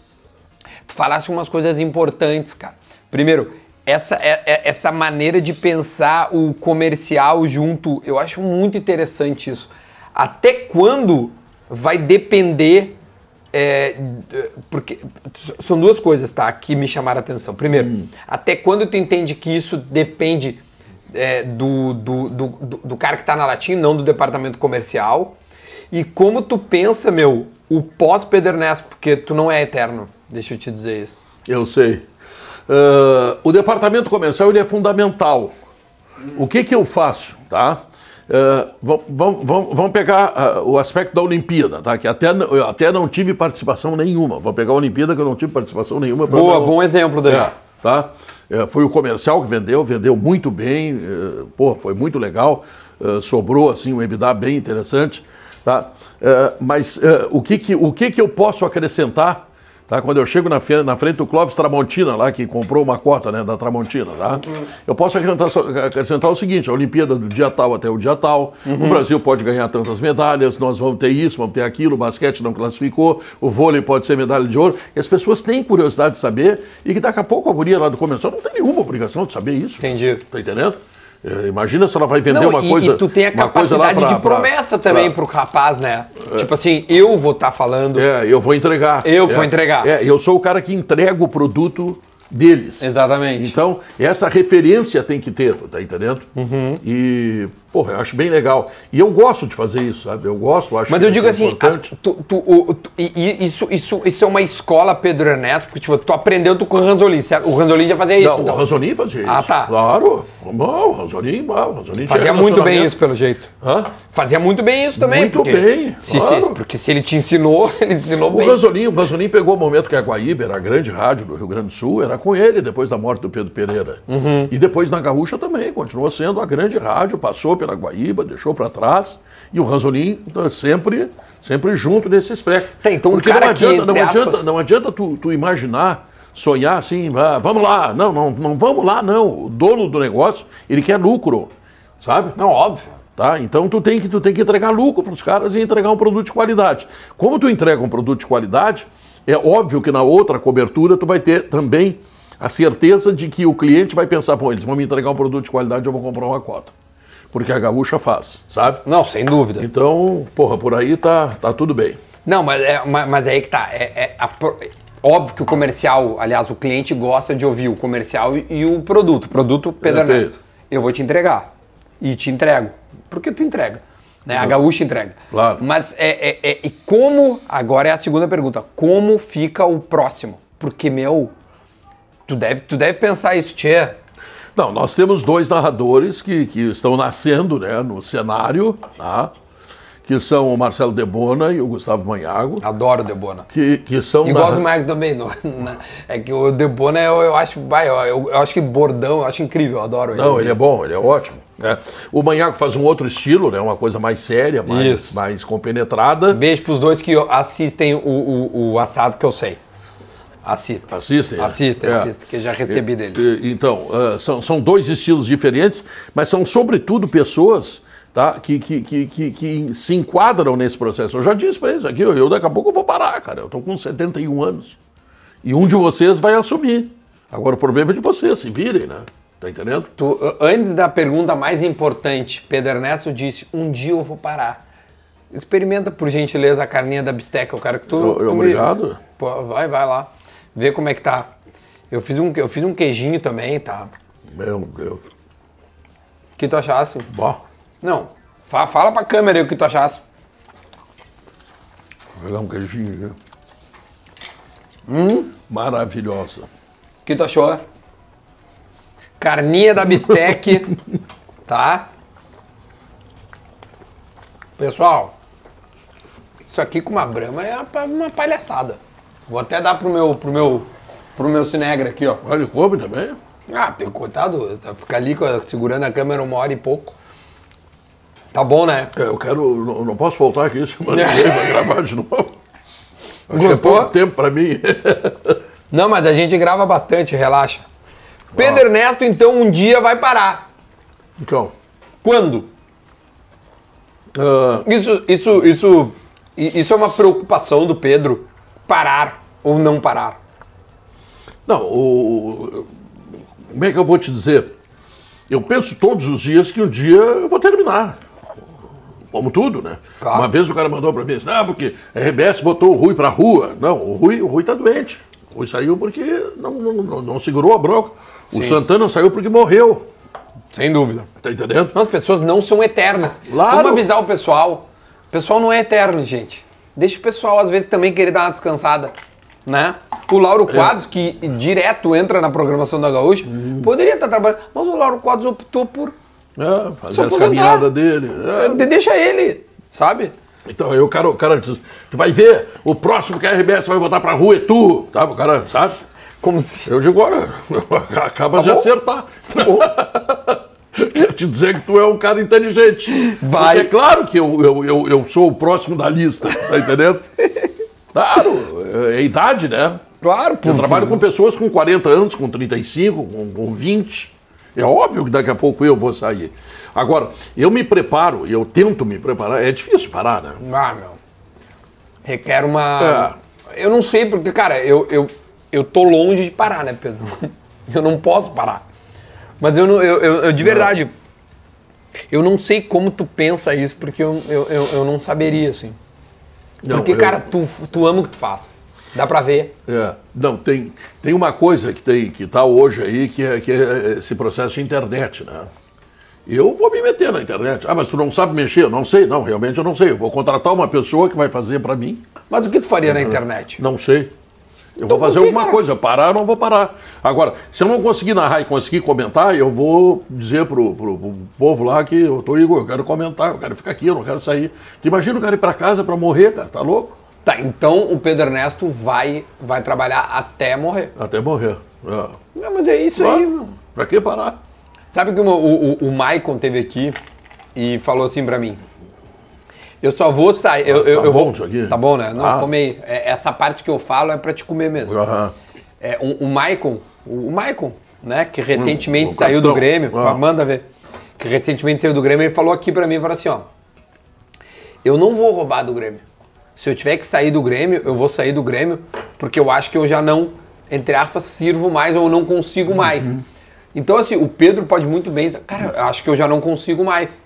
tu falaste umas coisas importantes, cara. Primeiro, essa, é- é- essa maneira de pensar o comercial junto, eu acho muito interessante isso. Até quando vai depender. é, porque são duas coisas, tá? Que me chamaram a atenção. Primeiro, até quando tu entende que isso depende é, do, do, do, do- cara que tá na Latim, não do departamento comercial? E como tu pensa, meu, o pós-Pedernest, porque tu não é eterno, deixa eu te dizer isso. Eu sei. Ah, o departamento comercial ele é fundamental. O que, que eu faço, tá? Ah, vam- vam- vam- vamos pegar ah, o aspecto da Olimpíada, tá? Que até, eu até não tive participação nenhuma. Vou pegar a Olimpíada que eu não tive participação nenhuma. Boa, bom exemplo daí. É, tá? É, foi o comercial que vendeu, vendeu muito bem, é, pô, foi muito legal, é, sobrou assim um EBITDA bem interessante, tá? Mas o, que, que, o que, que eu posso acrescentar, tá? Quando eu chego na, na frente do Clóvis Tramontina, lá que comprou uma cota, né, da Tramontina, tá? Eu posso acrescentar, só- acrescentar o seguinte: a Olimpíada do dia tal até o dia tal, o Brasil pode ganhar tantas medalhas, nós vamos ter isso, vamos ter aquilo, o basquete não classificou, o vôlei pode ser medalha de ouro. E as pessoas têm curiosidade de saber e que daqui a pouco a guria lá do comercial não tem nenhuma obrigação de saber isso. Entendi. Tá entendendo? É, imagina se ela vai vender Não, uma e, coisa. e tu tem a capacidade pra- de promessa pra- também pra- pro rapaz, né? Tipo assim, eu vou estar falando. É, eu vou entregar. Eu que É, vou entregar. É, eu sou o cara que entrega o produto deles. Exatamente. Então, essa referência tem que ter, tá entendendo? Uhum. E, porra, eu acho bem legal. E eu gosto de fazer isso, sabe? Eu gosto, acho Mas eu digo é assim, a- tu- tu- o- tu- isso, isso, isso é uma escola Pedro Ernesto, porque tipo, tu aprendeu tu com o Ranzolin, certo? O Ranzolin já fazia isso. Não, então. o Ranzolin fazia isso. Ah, tá. Claro. Não, o Ranzolin, ah, o Ranzolin Fazia muito bem isso, pelo jeito. Hã? Fazia muito bem isso também. Muito porque bem, Se, claro. se- porque se ele te ensinou, ele ensinou O bem. Ranzolin, o Ranzolin pegou o momento que a Guaíba era a grande rádio do Rio Grande do Sul, era com ele depois da morte do Pedro Pereira. Uhum. E depois na Gaúcha também, continuou sendo a grande rádio, passou pela Guaíba, deixou para trás. E o Ranzolin tá, sempre, sempre junto nesse espectro. Então um Porque cara não que, adianta, não entre adianta, aspas- não adianta tu, tu imaginar, sonhar assim, ah, vamos lá. Não, não, não vamos lá, não. O dono do negócio, ele quer lucro, sabe? Não, óbvio. Tá? Então tu tem que tu tem que entregar lucro para os caras e entregar um produto de qualidade. Como tu entrega um produto de qualidade, é óbvio que na outra cobertura tu vai ter também a certeza de que o cliente vai pensar, pô, eles vão me entregar um produto de qualidade, eu vou comprar uma cota. Porque a gaúcha faz, sabe? Não, sem dúvida. Então, porra, por aí tá, tá tudo bem. Não, mas, é, mas, mas aí que tá. É, é a óbvio que o comercial, aliás, o cliente gosta de ouvir o comercial e, e o produto. O produto, Pedro. Ernesto. Eu vou te entregar. E te entrego. Porque tu entrega. Né? A gaúcha entrega. Claro. Mas é, é, é- e como. Agora é a segunda pergunta. Como fica o próximo? Porque, meu. Tu deve, tu deve pensar isso, Tchê. Não, nós temos dois narradores que, que estão nascendo né, no cenário, tá? que são o Marcelo Debona e o Gustavo Manhago, Adoro o Debona. que, que são E gosto mais também. Não, não- é que o Debona eu, eu acho. eu, eu, acho que bordão, eu acho incrível, eu adoro ele. Não, ele é bom, ele é ótimo. né? O Manhaco faz um outro estilo, né? Uma coisa mais séria, mais, Isso. mais compenetrada. Beijo pros dois que assistem o, o, o assado que eu sei. Assistem. Assistem? né? Assistem, É. assistem, que já recebi deles. E- Então, ah, são, são dois estilos diferentes, mas são, sobretudo, pessoas tá, que, que, que, que, que se enquadram nesse processo. Eu já disse para eles aqui, eu, eu daqui a pouco eu vou parar, cara. Eu estou com 71 anos. E um de vocês vai assumir. Agora, o problema é de vocês, se virem, né? Tá entendendo? Tu, antes da pergunta mais importante, Pedro Ernesto disse: um dia eu vou parar. Experimenta, por gentileza, a carninha da bisteca. Eu quero que tu. Eu- eu- tu me- obrigado. Pô, vai, vai lá. Vê como é que tá. Eu fiz um, eu fiz um queijinho também, tá? Meu Deus. O que tu achasse? Bom, Não. Fa- fala pra câmera aí o que tu achasse. vou pegar um queijinho aqui. Hum? Maravilhosa. O que tu achou? Carninha da bistec, tá? Pessoal, Isso aqui com uma brama é uma, uma palhaçada. Vou até dar pro meu, pro meu, pro meu cinegra aqui, ó. Olha, come também. Ah, tem coitado, ficar ali segurando a câmera uma hora e pouco. Tá bom, né? É, eu quero. Não, não posso voltar aqui semana que vem pra gravar de novo. Que Gostou? É pouco tempo pra mim. Não, mas a gente grava bastante, relaxa. Pedro Ernesto, então, um dia vai parar. então. Quando? ah, Isso, isso, isso, isso é uma preocupação do Pedro, parar ou não parar. não, o. Como é que eu vou te dizer? Eu penso todos os dias que um dia eu vou terminar. Como tudo, né? Claro. Uma vez o cara mandou pra mim assim, não, porque a RBS botou o Rui pra rua. Não, o Rui, o Rui tá doente. O Rui saiu porque não, não, não, não segurou a bronca. O Sim. Santana saiu porque morreu. Sem dúvida. Tá entendendo? As pessoas não são eternas. Claro. Vamos avisar o pessoal. O pessoal não é eterno, gente. Deixa o pessoal, às vezes, também querer dar uma descansada. Né? O Lauro Quadros, que direto entra na programação da Gaúcha, poderia estar trabalhando. Mas o Lauro Quadros optou por. É, fazer as caminhadas dele. É. De- Deixa ele, sabe? Então, o cara, o cara diz, tu vai ver, o próximo que a RBS vai botar pra rua é tu, sabe? O cara, sabe? Como se. Eu digo, olha, acaba de bom. acertar. Tá bom. Quero te dizer que tu é um cara inteligente. Vai. Porque é claro que eu, eu, eu, eu sou o próximo da lista, tá entendendo? Claro, é, é idade, né? Claro, Eu trabalho com pessoas com 40 anos, com 35, com, com 20. É óbvio que daqui a pouco eu vou sair. Agora, eu me preparo, eu tento me preparar. É difícil parar, né? Ah, meu. Requer uma. Eu não sei, porque, cara, eu, eu, eu tô longe de parar, né, Pedro? Eu não posso parar. Mas eu, não, eu, eu, eu de verdade. Eu não sei como tu pensa isso, porque eu, eu, eu, eu não saberia, assim. Não, porque, eu- cara, tu, tu ama o que tu faz. Dá pra ver. É, não, tem, tem uma coisa que tem que tá hoje aí, que é, que é esse processo de internet, né? Eu vou me meter na internet. Ah, mas tu não sabe mexer? Eu não sei. Não, realmente eu não sei. Eu vou contratar uma pessoa que vai fazer para mim. Mas o que tu faria na internet? Não sei. Eu Então vou fazer alguma cara? coisa. Parar, eu não vou parar. Agora, se eu não conseguir narrar e conseguir comentar, eu vou dizer pro, pro, pro povo lá que eu tô Igor, eu quero comentar, eu quero ficar aqui, eu não quero sair. Tu imagina o cara ir para casa para morrer, cara? Tá louco? Tá, então o Pedro Ernesto vai, vai trabalhar até morrer. Até morrer. É. Não, mas é isso aí, meu. Pra que parar? Sabe que o, o, o Maicon teve aqui e falou assim pra mim. Eu só vou sair. Eu, eu, Tá eu bom vou, isso aqui? Tá bom, né? Não, Ah. come aí. É, essa parte que eu falo é pra te comer mesmo. Aham. É, o, o Maicon, o, Maicon, né? Que recentemente Hum, saiu do. Grêmio. Ah. Manda ver. Que recentemente saiu do Grêmio, ele falou aqui pra mim, falou assim, ó. Eu não vou roubar do Grêmio. Se eu tiver que sair do Grêmio, eu vou sair do Grêmio, porque eu acho que eu já não, entre aspas, sirvo mais ou não consigo mais. Então, assim, o Pedro pode muito bem. Cara, eu acho que eu já não consigo mais.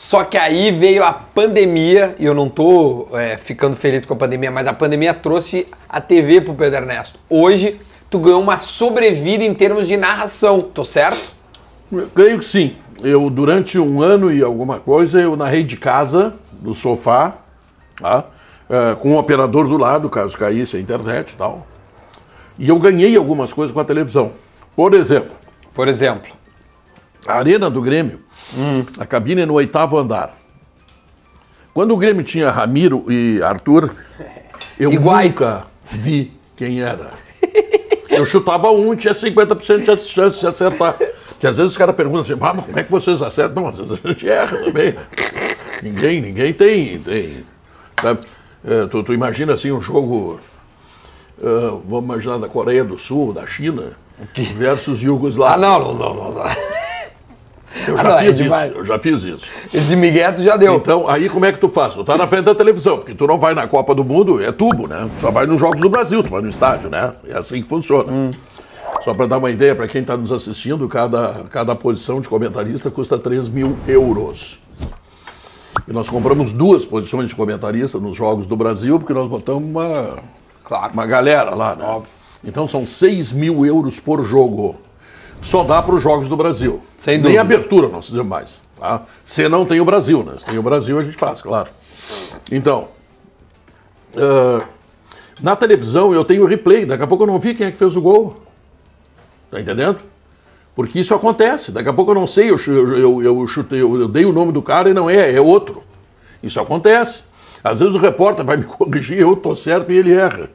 Só que aí veio a pandemia, e eu não tô é, ficando feliz com a pandemia, mas a pandemia trouxe a TV pro Pedro Ernesto. Hoje, tu ganhou uma sobrevida em termos de narração, tô certo? Eu creio que sim. Eu, durante um ano e alguma coisa, eu narrei de casa, do sofá, tá? É, com um operador do lado, caso caísse a internet e tal. E eu ganhei algumas coisas com a televisão. Por exemplo, Por exemplo. a arena do Grêmio, a cabine é no oitavo andar. Quando o Grêmio tinha Ramiro e Arthur, eu Iguais. nunca vi quem era. Eu chutava um e tinha 50% de chance de acertar. Porque às vezes os caras perguntam assim, ah, mas como é que vocês acertam? Não, às vezes a gente erra também. Ninguém, ninguém tem. tem sabe? É, tu, tu imagina assim um jogo, ah, vamos imaginar da Coreia do Sul, da China, versus Ah, Yugoslávia. não, não, não, não. não. Eu Ah, já não, é fiz demais. isso, eu já fiz isso. Esse Miguel tu já deu. Então, aí como é que tu faz? Tu tá na frente da televisão, porque tu não vai na Copa do Mundo, é tubo, né? Só vai nos Jogos do Brasil, tu vai no estádio, né? É assim que funciona. Só para dar uma ideia para quem está nos assistindo, cada, cada posição de comentarista custa 3 mil euros. E nós compramos duas posições de comentarista nos Jogos do Brasil, porque nós botamos uma, Claro. uma galera lá, né? Então são 6 mil euros por jogo. Só dá para os Jogos do Brasil. Sem Nem dúvida. abertura nós fizemos mais. Tá? Se não tem o Brasil, né? Se tem o Brasil, a gente faz, claro. Então, ah, na televisão eu tenho replay. Daqui a pouco eu não vi quem é que fez o gol. Tá entendendo? Porque isso acontece. Daqui a pouco eu não sei, eu, eu, eu chutei, eu, eu dei o nome do cara e não é, é outro. Isso acontece. Às vezes o repórter vai me corrigir, eu tô certo e ele erra.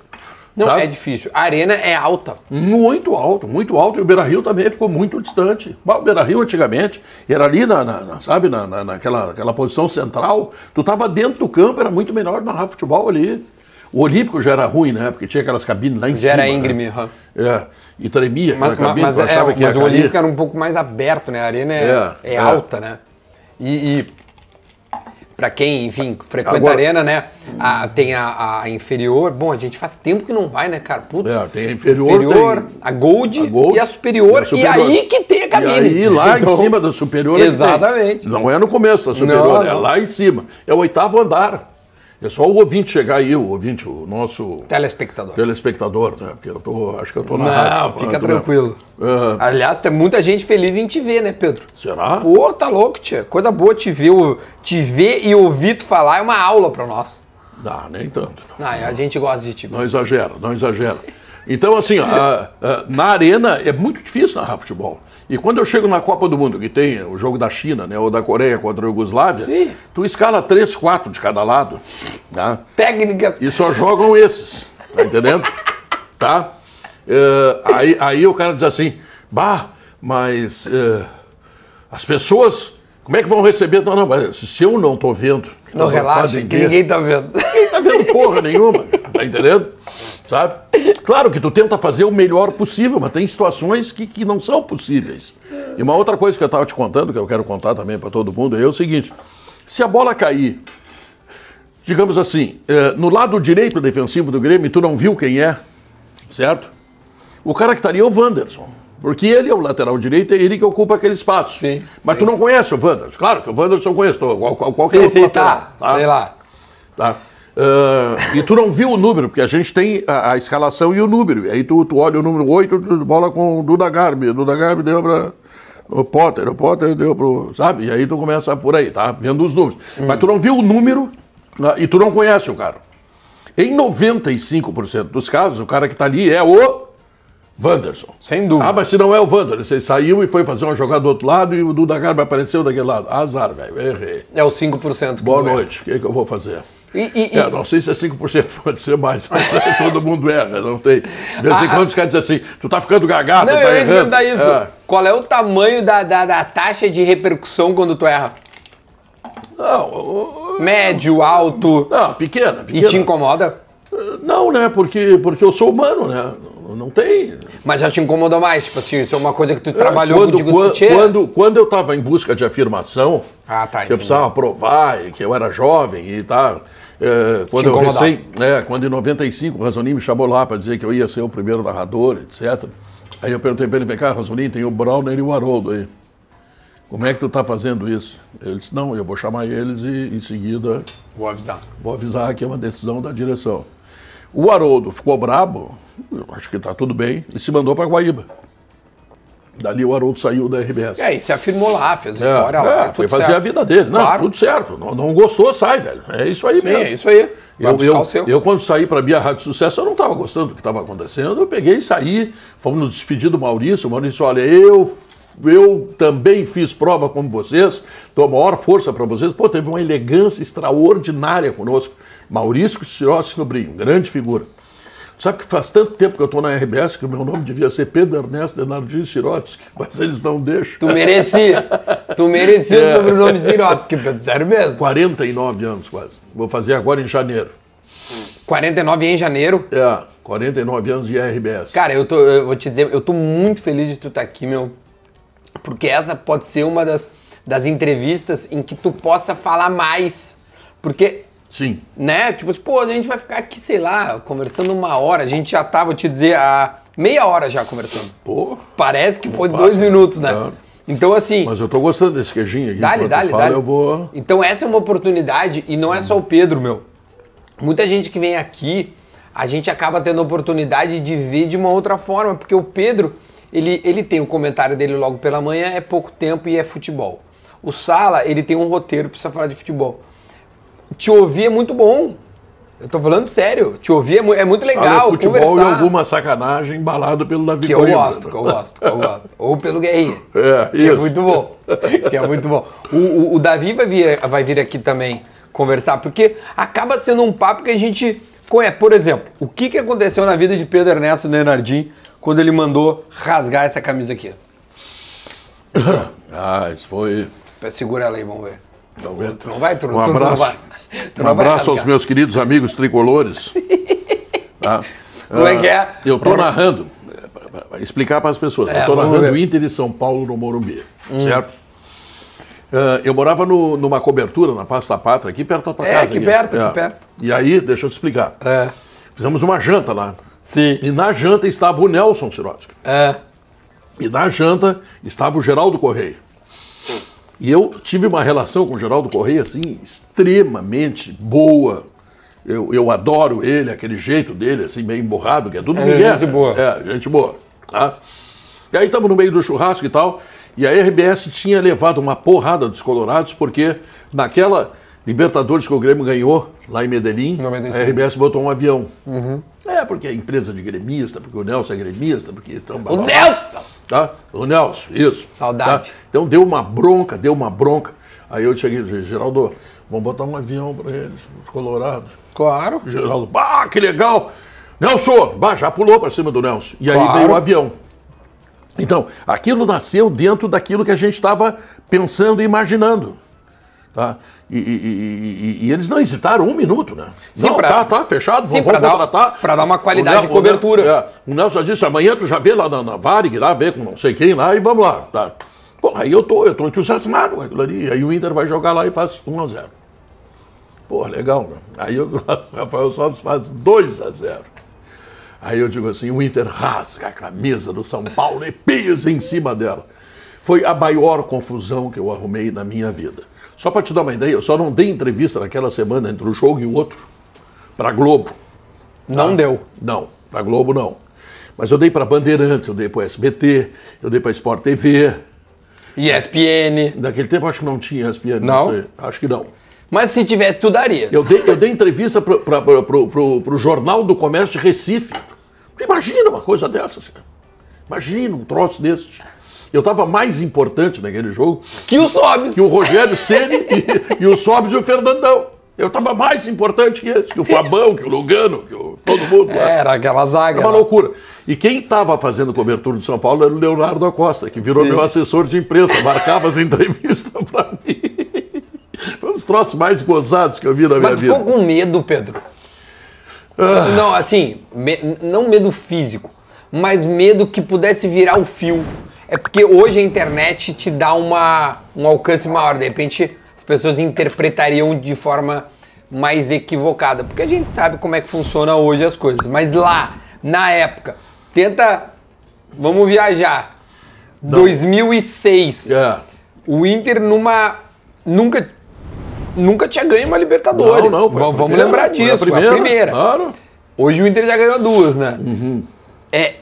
Não, sabe? é difícil. A arena é alta. Muito alto, muito alto. E o Beira-Rio também ficou muito distante. O Beira-Rio antigamente era ali, na, na- sabe, na, na- naquela, naquela posição central. Tu tava dentro do campo, era muito melhor narrar futebol ali. O Olímpico já era ruim, né? Porque tinha aquelas cabines lá em Já cima. era né? íngreme. aham. É, e tremia aquela Mas, mas, cabine, mas, é, mas o. Olímpico era um pouco mais aberto, né? A arena é, É, é é. alta, né? E, e para quem, enfim, frequenta Agora- a arena, né? a- tem a, a inferior. Bom, a gente faz tempo que não vai, né, cara? Putz. É, tem a inferior, tem- a, gold, a Gold e a superior. e a superior. E aí que tem a cabine. E aí, lá Então, em cima da superior. é. Exatamente. Não é no começo da superior, Não, é não. lá em cima. É o oitavo andar. É só o ouvinte chegar aí, o ouvinte, o nosso Telespectador. telespectador, né? Porque eu tô, acho que eu tô na Não, rádio. fica Ah, tranquilo. Ah, Aliás, tem muita gente feliz em te ver, né, Pedro? será? Pô, tá louco, tia. Coisa boa te ver, o- te ver e ouvir tu falar é uma aula pra nós. Não, nem tanto. Ah, a gente gosta de te ver. Não exagera, não exagera. Então, assim, a- a- na arena é muito difícil narrar futebol. E quando eu chego na Copa do Mundo, que tem o jogo da China, né, ou da Coreia contra a Iugoslávia, Sim. tu escala três, quatro de cada lado, tá? Técnicas. E só jogam esses, tá entendendo? tá? É, aí, aí o cara diz assim, bah, mas é, as pessoas, como é que vão receber? Não, não, mas se eu não tô vendo... Não relaxa, podem que ninguém tá vendo. Ninguém tá vendo porra nenhuma, tá entendendo? Sabe? Claro que tu tenta fazer o melhor possível, mas tem situações que, que não são possíveis. E uma outra coisa que eu estava te contando, que eu quero contar também para todo mundo, é o seguinte: se a bola cair, digamos assim, eh, no lado direito defensivo do Grêmio, tu não viu quem é, certo? O cara que tá ali é o Wanderson. Porque ele é o lateral direito, é ele que ocupa aquele espaço. Sim, Mas tu não conhece o Wanderson. Claro que o Wanderson eu conheço, qual, qual, qualquer Sim, outro sim, lateral, tá. Sei lá. Tá? Ah, e tu não viu o número, porque a gente tem a, a escalação e o número. E aí tu, tu olha o número 8, tu bola com o Duda Garbi. Duda Garbi deu para o Potter, o Potter deu pro. Sabe? E aí tu começa por aí, tá? Vendo os números. Mas tu não viu o número né, e tu não conhece o cara. Em 95% dos casos, o cara que tá ali é o Wanderson. Sem dúvida. Ah, mas se não é o Wanderson, ele saiu e foi fazer uma jogada do outro lado e o Duda Garbi apareceu daquele lado. Azar, velho, errei. É o 5% que Boa erra. noite, o que, que eu vou fazer? E, e- e- É, não sei se é 5%, pode ser mais. Todo mundo erra, não tem. De vez em Ah, quando os caras dizem assim, tu tá ficando gagado, Não, tu tá eu errando. perguntar isso. É. Qual é o tamanho da, da, da taxa de repercussão quando tu erra? Não, Médio, alto. não, pequena, E pequena. te incomoda? Não, né, porque, porque eu sou humano, né, não, não tem... Mas já te incomodou mais? Tipo assim, isso é uma coisa que tu trabalhou quando, contigo quando, quando, quando eu estava em busca de afirmação, Ah, tá, que eu precisava provar e que eu era jovem e tal, é, quando eu recém, é, quando em 95 o Rasolim me chamou lá para dizer que eu ia ser o primeiro narrador, etc. Aí eu perguntei para ele, vem cá, Rasolim, tem o Browner e o Haroldo aí. Como é que tu está fazendo isso? Ele disse, não, eu vou chamar eles e em seguida Vou avisar. Vou avisar que é uma decisão da direção. O Haroldo ficou brabo, eu acho que está tudo bem, e se mandou para Guaíba. Dali o Haroldo saiu da RBS. E aí, se afirmou lá, fez É, história é, lá. foi fazer certo. a vida dele. Não, Claro. tudo certo. Não, não gostou, sai, velho. É isso aí Sim, mesmo. é isso aí. Vai Eu, eu, eu, quando saí para a Bia Rádio Sucesso, eu não estava gostando do que estava acontecendo. Eu peguei e saí. Fomos nos despedir do Maurício. O Maurício, olha, eu, eu também fiz prova como vocês, dou a maior força para vocês. Pô, teve uma elegância extraordinária conosco. Maurício Sirossi Sobrinho, grande figura. Sabe que faz tanto tempo que eu estou na RBS que o meu nome devia ser Pedro Ernesto Denardinho Sirotsky, mas eles não deixam. Tu merecia. tu merecia É. o sobrenome Zirovski, Pedro. Sério mesmo. 49 anos quase. Vou fazer agora em janeiro. 49 em janeiro. É, 49 anos de RBS. Cara, eu, tô, eu vou te dizer, eu tô muito feliz de tu estar aqui, meu. Porque essa pode ser uma das, das entrevistas em que tu possa falar mais. Porque, Sim. né, tipo, pô, a gente vai ficar aqui, sei lá, conversando uma hora. A gente já tá, vou te dizer, há meia hora já conversando. Pô, Parece que foi dois minutos, né? claro. Então, assim. mas eu tô gostando desse queijinho aqui. Dale, dale, fala, dale. eu vou... Então essa é uma oportunidade e não é só o Pedro, meu. Muita gente que vem aqui, a gente acaba tendo a oportunidade de ver de uma outra forma, porque o Pedro, ele, ele tem o comentário dele logo pela manhã, é pouco tempo e é futebol. O Sala, ele tem um roteiro, precisa falar de futebol. Te ouvir é muito bom. Eu tô falando sério. Te ouvir é, é muito legal, futebol conversar. e alguma sacanagem embalado pelo Davi Que eu Coimbra. gosto, que eu gosto, que eu gosto. Ou pelo Guerrinha. É, Que é isso. muito bom. Que é muito bom. O, o- o Davi vai vir, vai vir aqui também conversar, porque acaba sendo um papo que a gente conhece. Por exemplo, o que, que aconteceu na vida de Pedro Ernesto Nenardim quando ele mandou rasgar essa camisa aqui? Ah, isso foi. Segura ela aí, vamos ver. Ver. Tu não vai, tu, Um tu não abraço. vai. Tu Um não abraço aos meus queridos amigos tricolores. Tá? Como é que é? Ah, Eu estou narrando, explicar para as pessoas, É, eu estou narrando ver. Hum. Inter e São Paulo no Morumbi, certo? Ah, eu morava no- numa cobertura na Pasta Pátria, aqui perto da tua É, casa. aqui perto, aqui perto. E aí, deixa eu te explicar. É. Fizemos uma janta lá. Sim. E na janta estava o Nelson Sirotsky. É. E na janta estava o Geraldo Correia. E eu tive uma relação com o Geraldo Correia, assim, extremamente boa. Eu, eu adoro ele, aquele jeito dele, assim, meio emborrado, que é tudo É, Miguel. gente boa. É, gente boa. Tá? E aí estamos no meio do churrasco e tal, e a RBS tinha levado uma porrada dos colorados, porque naquela Libertadores que o Grêmio ganhou, lá em Medellín, 95. a RBS botou um avião. É, porque é empresa de gremista, porque o Nelson é gremista, porque estão... O Nelson! Tá? O Nelson, isso. Saudade. Tá? Então deu uma bronca, deu uma bronca. Aí eu cheguei e disse, Geraldo, vamos botar um avião para eles, os colorados. Claro. Geraldo, bah, que legal! Nelson, bah, já pulou para cima do Nelson. E aí Claro. veio o avião. Então, aquilo nasceu dentro daquilo que a gente estava pensando e imaginando. Tá? E, e- e- eles não hesitaram um minuto, né? Sim, não, pra- tá, tá, fechado, Sim, vamos contratar. pra dar uma qualidade O Nel- de cobertura. O Nel- é, o Nelson já disse, amanhã tu já vê lá na, na Varig, lá, vê com não sei quem lá, e vamos lá. Tá? Pô, aí eu tô, eu tô entusiasmado com aquilo ali. Aí o Inter vai jogar lá e faz 1 a 0 Pô, legal, né? Aí o Rafael Sobres faz 2 a 0 Aí eu digo assim, o Inter rasga a camisa do São Paulo e pisa em cima dela. Foi a maior confusão que eu arrumei na minha vida. Só para te dar uma ideia, eu só não dei entrevista naquela semana entre um jogo e o outro para Globo. Não deu. Não, para Globo não. Mas eu dei para Bandeirantes, eu dei para SBT, eu dei para Sport TV. ESPN. Naquele tempo acho que não tinha ESPN, Não? sei. Acho que não. Mas se tivesse, tu daria. Eu dei, eu dei entrevista para o Jornal do Comércio de Recife. Imagina uma coisa dessas. cara. Imagina um troço desse. Eu estava mais importante naquele jogo Que o Sobs. que o Rogério Ceni e, e o Sobs e o Fernandão. Eu estava mais importante que esse, que o Fabão, que o Lugano, que o, todo mundo. lá. Era aquela zaga. Era uma lá. loucura. E quem estava fazendo cobertura de São Paulo era o Leonardo Acosta, que virou meu assessor de imprensa, marcava as entrevistas para mim. Foi um dos troços mais gozados que eu vi na minha Mas tu vida. ficou com medo, Pedro? Ah. Não, assim, me- não medo físico, mas medo que pudesse virar o fio. É porque hoje a internet te dá uma, um alcance maior. De repente, as pessoas interpretariam de forma mais equivocada. Porque a gente sabe como é que funciona hoje as coisas. Mas lá, na época, tenta. Vamos viajar. 2006. É. O Inter numa. Nunca. Nunca tinha ganho uma Libertadores. Não, não, a vamos, primeira, lembrar foi disso. Foi a primeira. Claro. Hoje o Inter já ganhou duas, né? Uhum. É,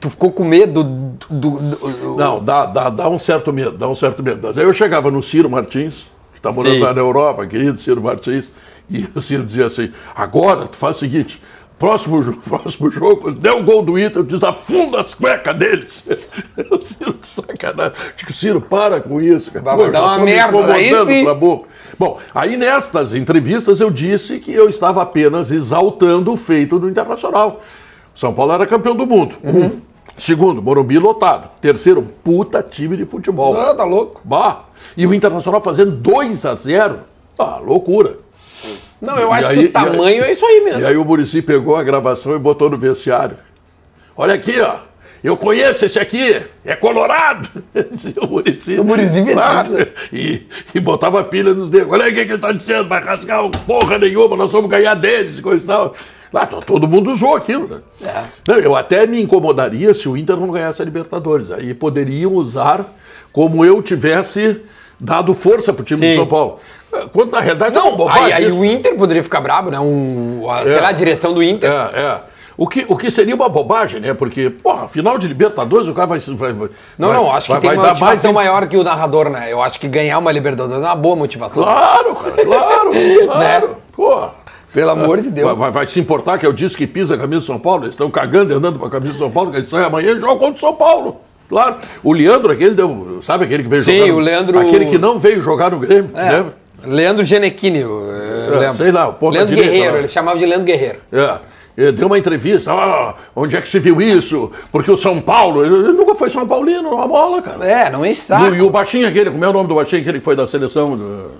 Tu ficou com medo do. do- do- Não, dá, dá, dá um certo medo, dá um certo medo. Mas aí eu chegava no Ciro Martins, que está morando Sim. lá na Europa, querido Ciro Martins, e o Ciro dizia assim: agora tu faz o seguinte. Próximo, próximo jogo, deu o gol do Inter, eu desafunda as cuecas deles. O Ciro, de sacanagem. Digo, Ciro, para com isso. Vai Pô, dar uma merda, sim. boca. Bom, aí nestas entrevistas eu disse que eu estava apenas exaltando o feito do Internacional. São Paulo era campeão do mundo. Uhum. Um. Segundo, Morumbi lotado. Terceiro, um puta time de futebol. Ah, tá louco? Bah. E o Internacional fazendo 2 a 0 Ah, loucura. Não, eu E acho aí- que o tamanho é isso aí mesmo. E aí o Murici pegou a gravação e botou no vestiário. Olha aqui, ó. Eu conheço esse aqui, é colorado. Dizia o Murici. O Muricy fez claro. E, e botava pilha nos dedos. Olha aí o que, ele tá dizendo, vai rasgar porra nenhuma, nós vamos ganhar deles e coisa e tal. Lá, to- todo mundo usou aquilo, né? É. Não, eu até me incomodaria se o Inter não ganhasse a Libertadores. Aí poderiam usar como eu tivesse dado força pro time Sim. do São Paulo. Quando na realidade é uma Não, bobagem aí, aí o Inter poderia ficar brabo, né? Um, a, sei É. lá, a direção do Inter. É, é. O que, o que seria uma bobagem, né? Porque, porra, final de Libertadores, o cara vai. vai Não, vai- não, acho que vai- tem vai uma motivação mais- maior que o narrador, né? Eu acho que ganhar uma Libertadores é uma boa motivação. Claro, cara, claro, claro. Porra. Pelo amor de Deus. Vai, vai- se importar que eu disse que pisa a camisa do São Paulo? Eles estão cagando e andando pra camisa do São Paulo, que eles saem amanhã e jogam contra o São Paulo. Claro. O Leandro, aquele deu. Sabe aquele que veio Sim, jogar? o Leandro- Aquele que não veio jogar no Grêmio, É. né? Leandro Genequini, eu, eu É, lembro. sei lá, o ponta Leandro direita Guerreiro, lá. ele chamava de Leandro Guerreiro. É. Ele deu uma entrevista, ah, onde é que se viu isso? Porque o São Paulo, ele, nunca foi São Paulino, uma bola, cara. É, não E saco. o- E o baixinho aquele, como é o nome do baixinho aquele que foi da seleção? do-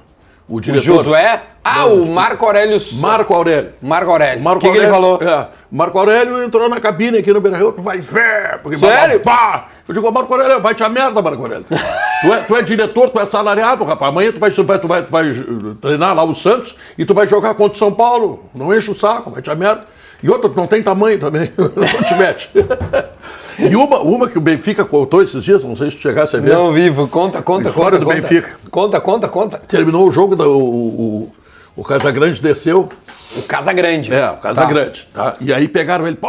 o O diretor. Josué? Ah, o Marco Aurélio. Marco Aurélio. Marco Aurélio. Marco o que, que ele falou? É, Marco Aurélio entrou na cabine aqui no Beira Rio, tu vai ver, porque Sério? Pá! Eu digo, Marco Aurélio, vai te a merda, Marco Aurélio. tu, é, tu é diretor, tu é salariado, rapaz. Amanhã tu vai, tu vai, tu vai, tu vai uh, treinar lá o Santos e tu vai jogar contra o São Paulo. Não enche o saco, vai te a merda. E outra, tu não tem tamanho também, não te mete. e uma, uma que o Benfica contou esses dias, não sei se tu chegasse a ver. Não, vivo. Conta, conta, História conta. do conta. Benfica. Conta, conta, conta. Terminou o jogo, da- o, o, o Casagrande desceu, O Casa Grande. É, o Casagrande. Tá. E aí pegaram ele, pô,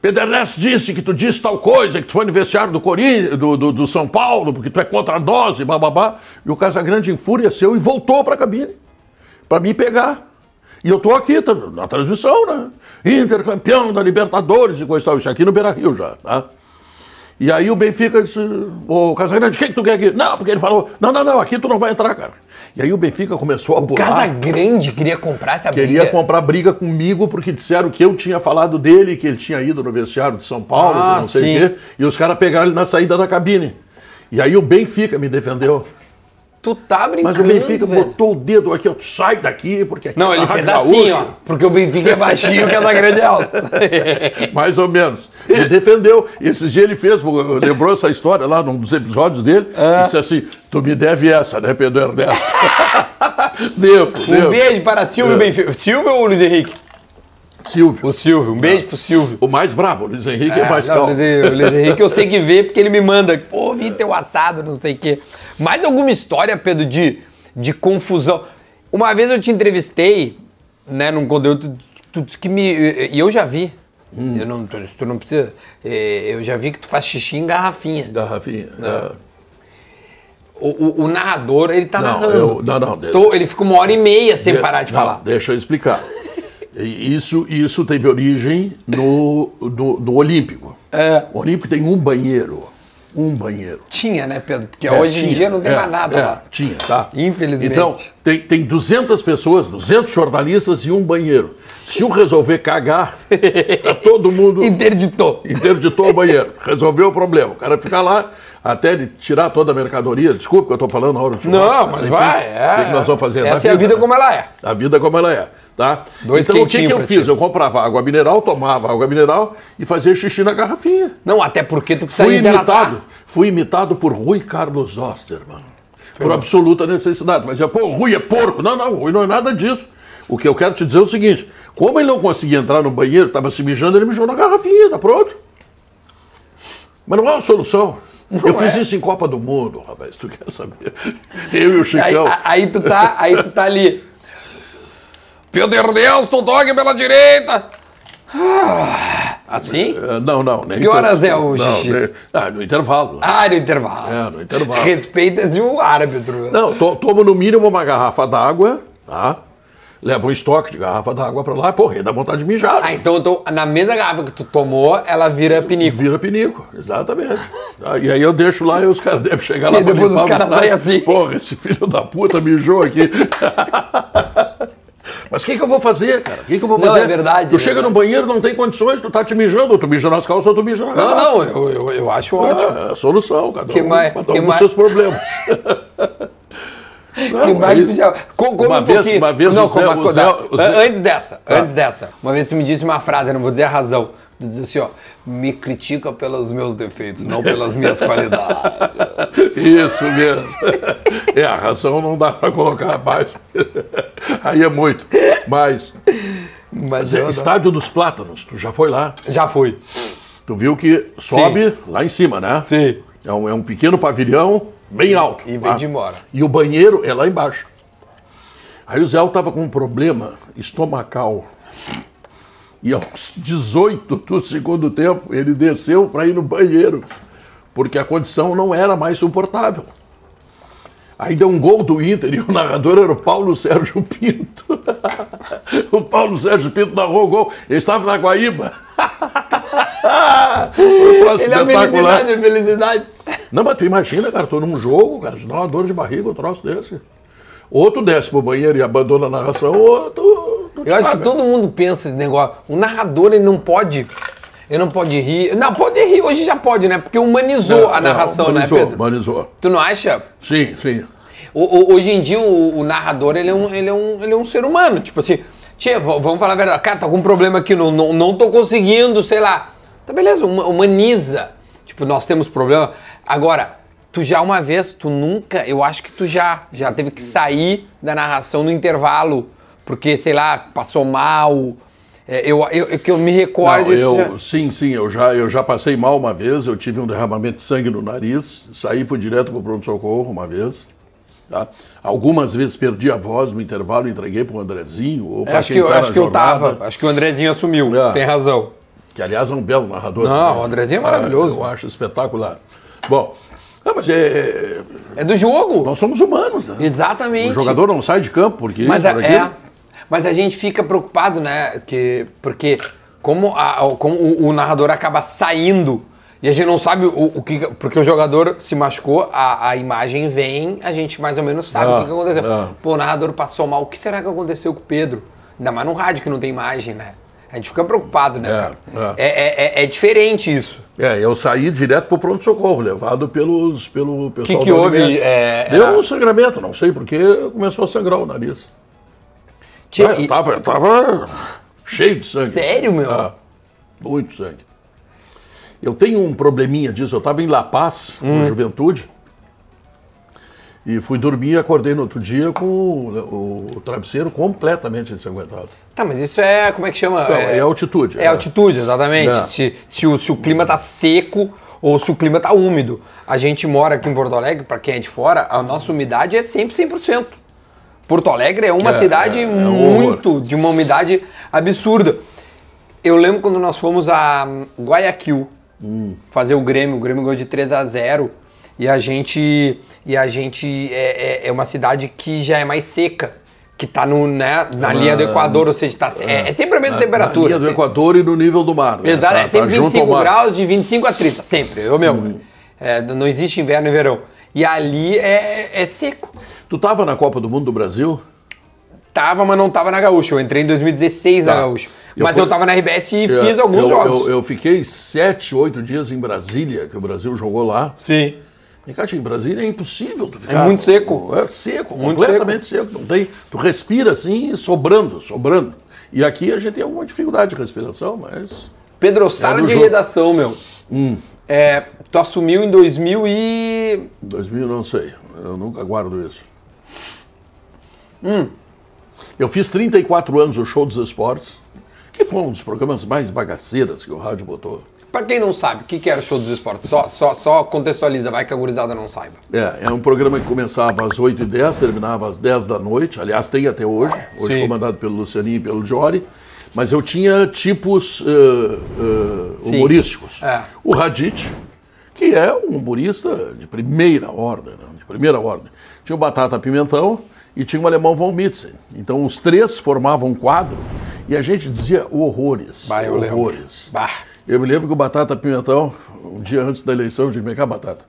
Pedro Ernesto disse que tu disse tal coisa, que tu foi no vestiário do, Corinthians, do, do, do São Paulo, porque tu é contra nós e bababá. E o Casagrande enfureceu e voltou pra cabine, pra me pegar. E eu tô aqui, tá, na transmissão, né? Inter campeão da Libertadores e coisa e tal. Isso aqui no Beira Rio já, tá? E aí o Benfica disse, ô Casagrande, quem que tu quer aqui? Não, porque ele falou, não, não, não, aqui tu não vai entrar, cara. E aí o Benfica começou a pular. Casa Grande queria comprar essa Queria briga. comprar briga comigo porque disseram que eu tinha falado dele, que ele tinha ido no vestiário de São Paulo, Ah, não sei o quê. E os caras pegaram ele na saída da cabine. E aí o Benfica me defendeu. Tu tá brincando, Mas o Benfica velho. botou o dedo aqui, ó, tu sai daqui, porque aqui Não, é ele fez assim, ó. Porque o Benfica é baixinho e o Casa Grande é alto. Mais ou menos. Me defendeu. Esse dia ele fez, lembrou essa história lá num dos episódios dele. E disse assim: Tu me deve essa, né, Pedro Ernesto? devo, Um devo. beijo para Silvio É. Benfica. Silvio ou Luiz Henrique? Silvio. O Silvio. Um beijo pro Silvio. O mais bravo, o Luiz Henrique é, É, mais não, calmo. o Luiz- Henrique eu sei que vê porque ele me manda, pô, vi teu assado, não sei o quê. Mais alguma história, Pedro, de, de confusão? Uma vez eu te entrevistei, né, num conteúdo tu, tu- que me. E eu já vi. Hum. Eu não, tu, tu não precisa. eh, Eu já vi que tu faz xixi em garrafinha. Garrafinha. é. O, o- o narrador, ele tá Não, narrando. eu- não, não. Tô- ele fica uma hora e meia sem De- parar de não, falar. Deixa eu explicar. Isso, isso teve origem no, no Olímpico. É. O Olímpico tem um banheiro. Um banheiro. Tinha, né, Pedro? Porque É, hoje em tinha, dia não tem é, mais nada é, lá. Tinha, tá? Infelizmente. Então, tem, tem 200 pessoas, 200 jornalistas e um banheiro. Se um resolver cagar, tá todo mundo Interditou. interditou o banheiro. Resolveu o problema. O cara fica lá até ele tirar toda a mercadoria. Desculpa que eu estou falando na hora do churrasco, Não, mas enfim, vai. O que, nós vamos fazer? Essa Na é a vida né? como ela é. A vida como ela é, tá? Dois então o que, que eu fiz? ti. Eu comprava água mineral, tomava água mineral e fazia xixi na garrafinha. Não, até porque tu precisa Fui hidratar. imitado, fui imitado por Rui Carlos Osterman. Por absoluta necessidade. Mas, pô, o Rui é porco. Não, não, o Rui não é nada disso. O que eu quero te dizer é o seguinte: como ele não conseguia entrar no banheiro, estava se mijando, ele mijou na garrafinha, tá pronto. Mas não é uma solução. eu fiz é. isso em Copa do Mundo, rapaz, tu quer saber? Eu e o Aí, Chicão. a- aí tu tá, aí tu tá ali. Pedro Ernesto, toque pela direita. Ah, Assim? Eh, Não, não, nem Que horas é o Não, xixi? nem- Ah, no intervalo. Ah, no intervalo. É, no intervalo. Respeita-se o árbitro. Não, to, tomo no mínimo uma garrafa d'água, tá? Leva um estoque de garrafa d'água pra lá, porra, dá vontade de mijar. Ah, então, na mesma garrafa que tu tomou, ela vira pinico. Vira pinico, exatamente. Tá? E aí eu deixo lá e os caras devem chegar lá E pra depois os caras saem assim. Porra, esse filho da puta mijou aqui. Mas o que, que eu vou fazer, cara? O que, que eu vou Não, fazer? é verdade, Tu é chega verdade. no banheiro, não tem condições, tu tá te mijando, ou tu mija nas calças ou tu mija na Não, garrafa. não, eu, eu, eu acho ótimo. É, é a solução, cada Que um, mais- cada que um com mais- seus problemas. Que Não, mais que já... Come Uma um vez- pouquinho. uma vez não, o Zé- o o Antes dessa, Tá. antes dessa. Uma vez tu me disse uma frase, eu não vou dizer a razão. Tu disse assim, ó, me critica pelos meus defeitos, não pelas minhas qualidades. Isso mesmo. É, a ração não dá para colocar abaixo. Aí é muito. Mas, Mas não- Estádio dos Plátanos, tu já foi lá. já fui. Tu viu que sobe lá em cima, né? Sim. É um, é um pequeno pavilhão bem alto. E tá? vem de embora. E o banheiro é lá embaixo. Aí o Zé estava com um problema estomacal. E aos 18 do segundo tempo, ele desceu para ir no banheiro, porque a condição não era mais suportável. Aí deu um gol do Inter e o narrador era o Paulo Sérgio Pinto. o Paulo Sérgio Pinto narrou o gol. Ele estava na Guaíba. Foi um Ele é felicidade, é felicidade. Não, mas tu imagina, cara, tô num jogo, cara, te dá uma dor de barriga, um troço desse. Ou tu desce pro banheiro e abandona a narração, ou tu. tu te Eu acho que todo mundo pensa esse negócio. O narrador, ele não pode. Ele não pode rir. Não, pode rir, hoje já pode, né? Porque humanizou Não, a narração, não, né, humanizou, Pedro? Humanizou. Tu não acha? Sim, sim. O- o- hoje em dia, o, o narrador, ele é, um, ele, é um, ele é um ser humano. Tipo assim, tia, v- vamos falar a verdade. Cara, tá com um problema aqui, não, não, não tô conseguindo, sei lá. Tá beleza, huma- humaniza. Tipo, nós temos problema. Agora, tu já uma vez, tu nunca, eu acho que tu já, já teve que sair da narração no intervalo, porque, sei lá, passou mal. É, eu, eu, eu- que eu me recordo Não, eu, já- sim, sim, eu já, eu já passei mal uma vez, eu tive um derramamento de sangue no nariz, saí fui direto para o pronto-socorro uma vez. Tá? Algumas vezes perdi a voz no intervalo, entreguei para o Andrezinho. Ou É, acho que, eu, tá acho que eu tava. Acho que o Andrezinho assumiu. É. Tem razão. Que, aliás, é um belo narrador. Não, né? o Andrezinho é maravilhoso. Eu acho espetacular. Bom, não, mas é, É do jogo. nós somos humanos, né? Exatamente. O jogador não sai de campo porque Mas, a, por é. Mas a gente fica preocupado, né? Que, porque como, a- o- como o, o narrador acaba saindo e a gente não sabe o, o que. Porque o jogador se machucou, a, a imagem vem, a gente mais ou menos sabe Ah, o que, que aconteceu. ah. Pô, o narrador passou mal, o que será que aconteceu com o Pedro? Ainda mais no rádio que não tem imagem, né? A gente fica preocupado, né, É, cara? É, é, é- é diferente isso. É, eu saí direto pro pronto-socorro, levado pelos, pelo pessoal que da houve? Unimed. É, Deu era- um sangramento, não sei porque começou a sangrar o nariz. Tinha- Ah, eu, e- tava, eu tava cheio de sangue. Sério, meu? Ah, muito sangue. Eu tenho um probleminha disso. Eu estava em La Paz, Hum. na juventude, e fui dormir e acordei no outro dia com o, o travesseiro completamente ensanguentado. Tá, mas isso é. Como é que chama? Não, é altitude, É, é. altitude, exatamente. É. Se, se, o, se o clima tá seco ou se o clima tá úmido. A gente mora aqui em Porto Alegre, para quem é de fora, a nossa umidade é sempre 100%. Porto Alegre é uma É, cidade é, é muito de uma umidade absurda. Eu lembro quando nós fomos a Guayaquil Hum. fazer o Grêmio, o Grêmio ganhou de 3 a 0 e a gente e a gente é, é- é uma cidade que já é mais seca, que tá no, né, na linha do Equador, ou seja, tá, é, é sempre a mesma Na- temperatura. Na linha do. Equador e no nível do mar. né? Exato, Tá- é tá sempre ao 25 mar. graus, de 25 a 30, sempre. Eu meu, Hum. é, não existe inverno e verão. E ali é, é seco. Tu estava na Copa do Mundo do Brasil? Tava, mas não tava na Gaúcha. Eu entrei em 2016 na Tá. Gaúcha. Eu mas fui- eu tava na RBS e É, fiz alguns eu, jogos. Eu, eu fiquei sete, oito dias em Brasília, que o Brasil jogou lá. Sim. E, em Brasília é impossível tu ficar. muito seco. É seco, Muito completamente seco. Não tem, tu respira assim, sobrando, sobrando. E aqui a gente tem alguma dificuldade de respiração, mas. Pedro, sala do de jogo. redação, meu. Hum. É, tu assumiu em 2000 e... Em 2000, não sei. Eu nunca guardo isso. Hum. Eu fiz 34 anos o Show dos Esportes, que foi um dos programas mais bagaceiras que o rádio botou. Pra quem não sabe, o que, que era o show dos esportes? Só, só, só contextualiza, vai que a gurizada não saiba. É, é um programa que começava às 8h10, terminava às 10 da noite. Aliás, tem até hoje, hoje Sim. comandado pelo Lucianinho e pelo Jory. Mas eu tinha tipos eh, Sim. humorísticos. É. O Radit, que é um humorista de primeira ordem, né? de primeira ordem. Tinha o Batata Pimentão e tinha o Alemão Von Mitzen. Então os três formavam um quadro e a gente dizia horrores. Bah, eu lembro. horrores. Bah. Eu me lembro que o Batata Pimentão, um dia antes da eleição, eu disse, vem cá, Batata,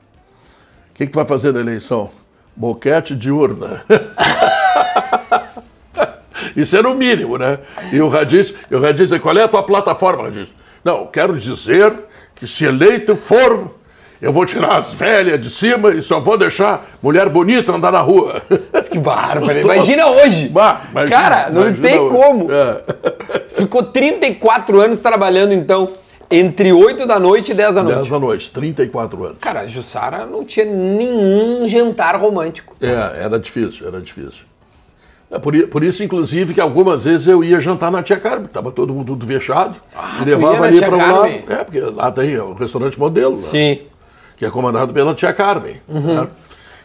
o que, que tu vai fazer na eleição? Boquete de urna. Isso era o mínimo, né? E o Radis, o Radis disse, qual é a tua plataforma, Radis? Não, quero dizer que se eleito for, eu vou tirar as velhas de cima e só vou deixar mulher bonita andar na rua. Mas que bárbaro. Imagina hoje. Bah, imagina, Cara, não imagina tem hoje. como. É. Ficou 34 anos trabalhando, então, entre 8 da noite e 10 da noite. 10 da noite, 34 anos. Cara, Jussara não tinha nenhum jantar romântico. É, era difícil, era difícil. É por, por isso, inclusive, que algumas vezes eu ia jantar na Tia Carmen, estava todo mundo tudo fechado, Ah, e levava ali para lado. É, porque lá tem o restaurante modelo, né, Sim. Que é comandado pela Tia Carmen. né? Pra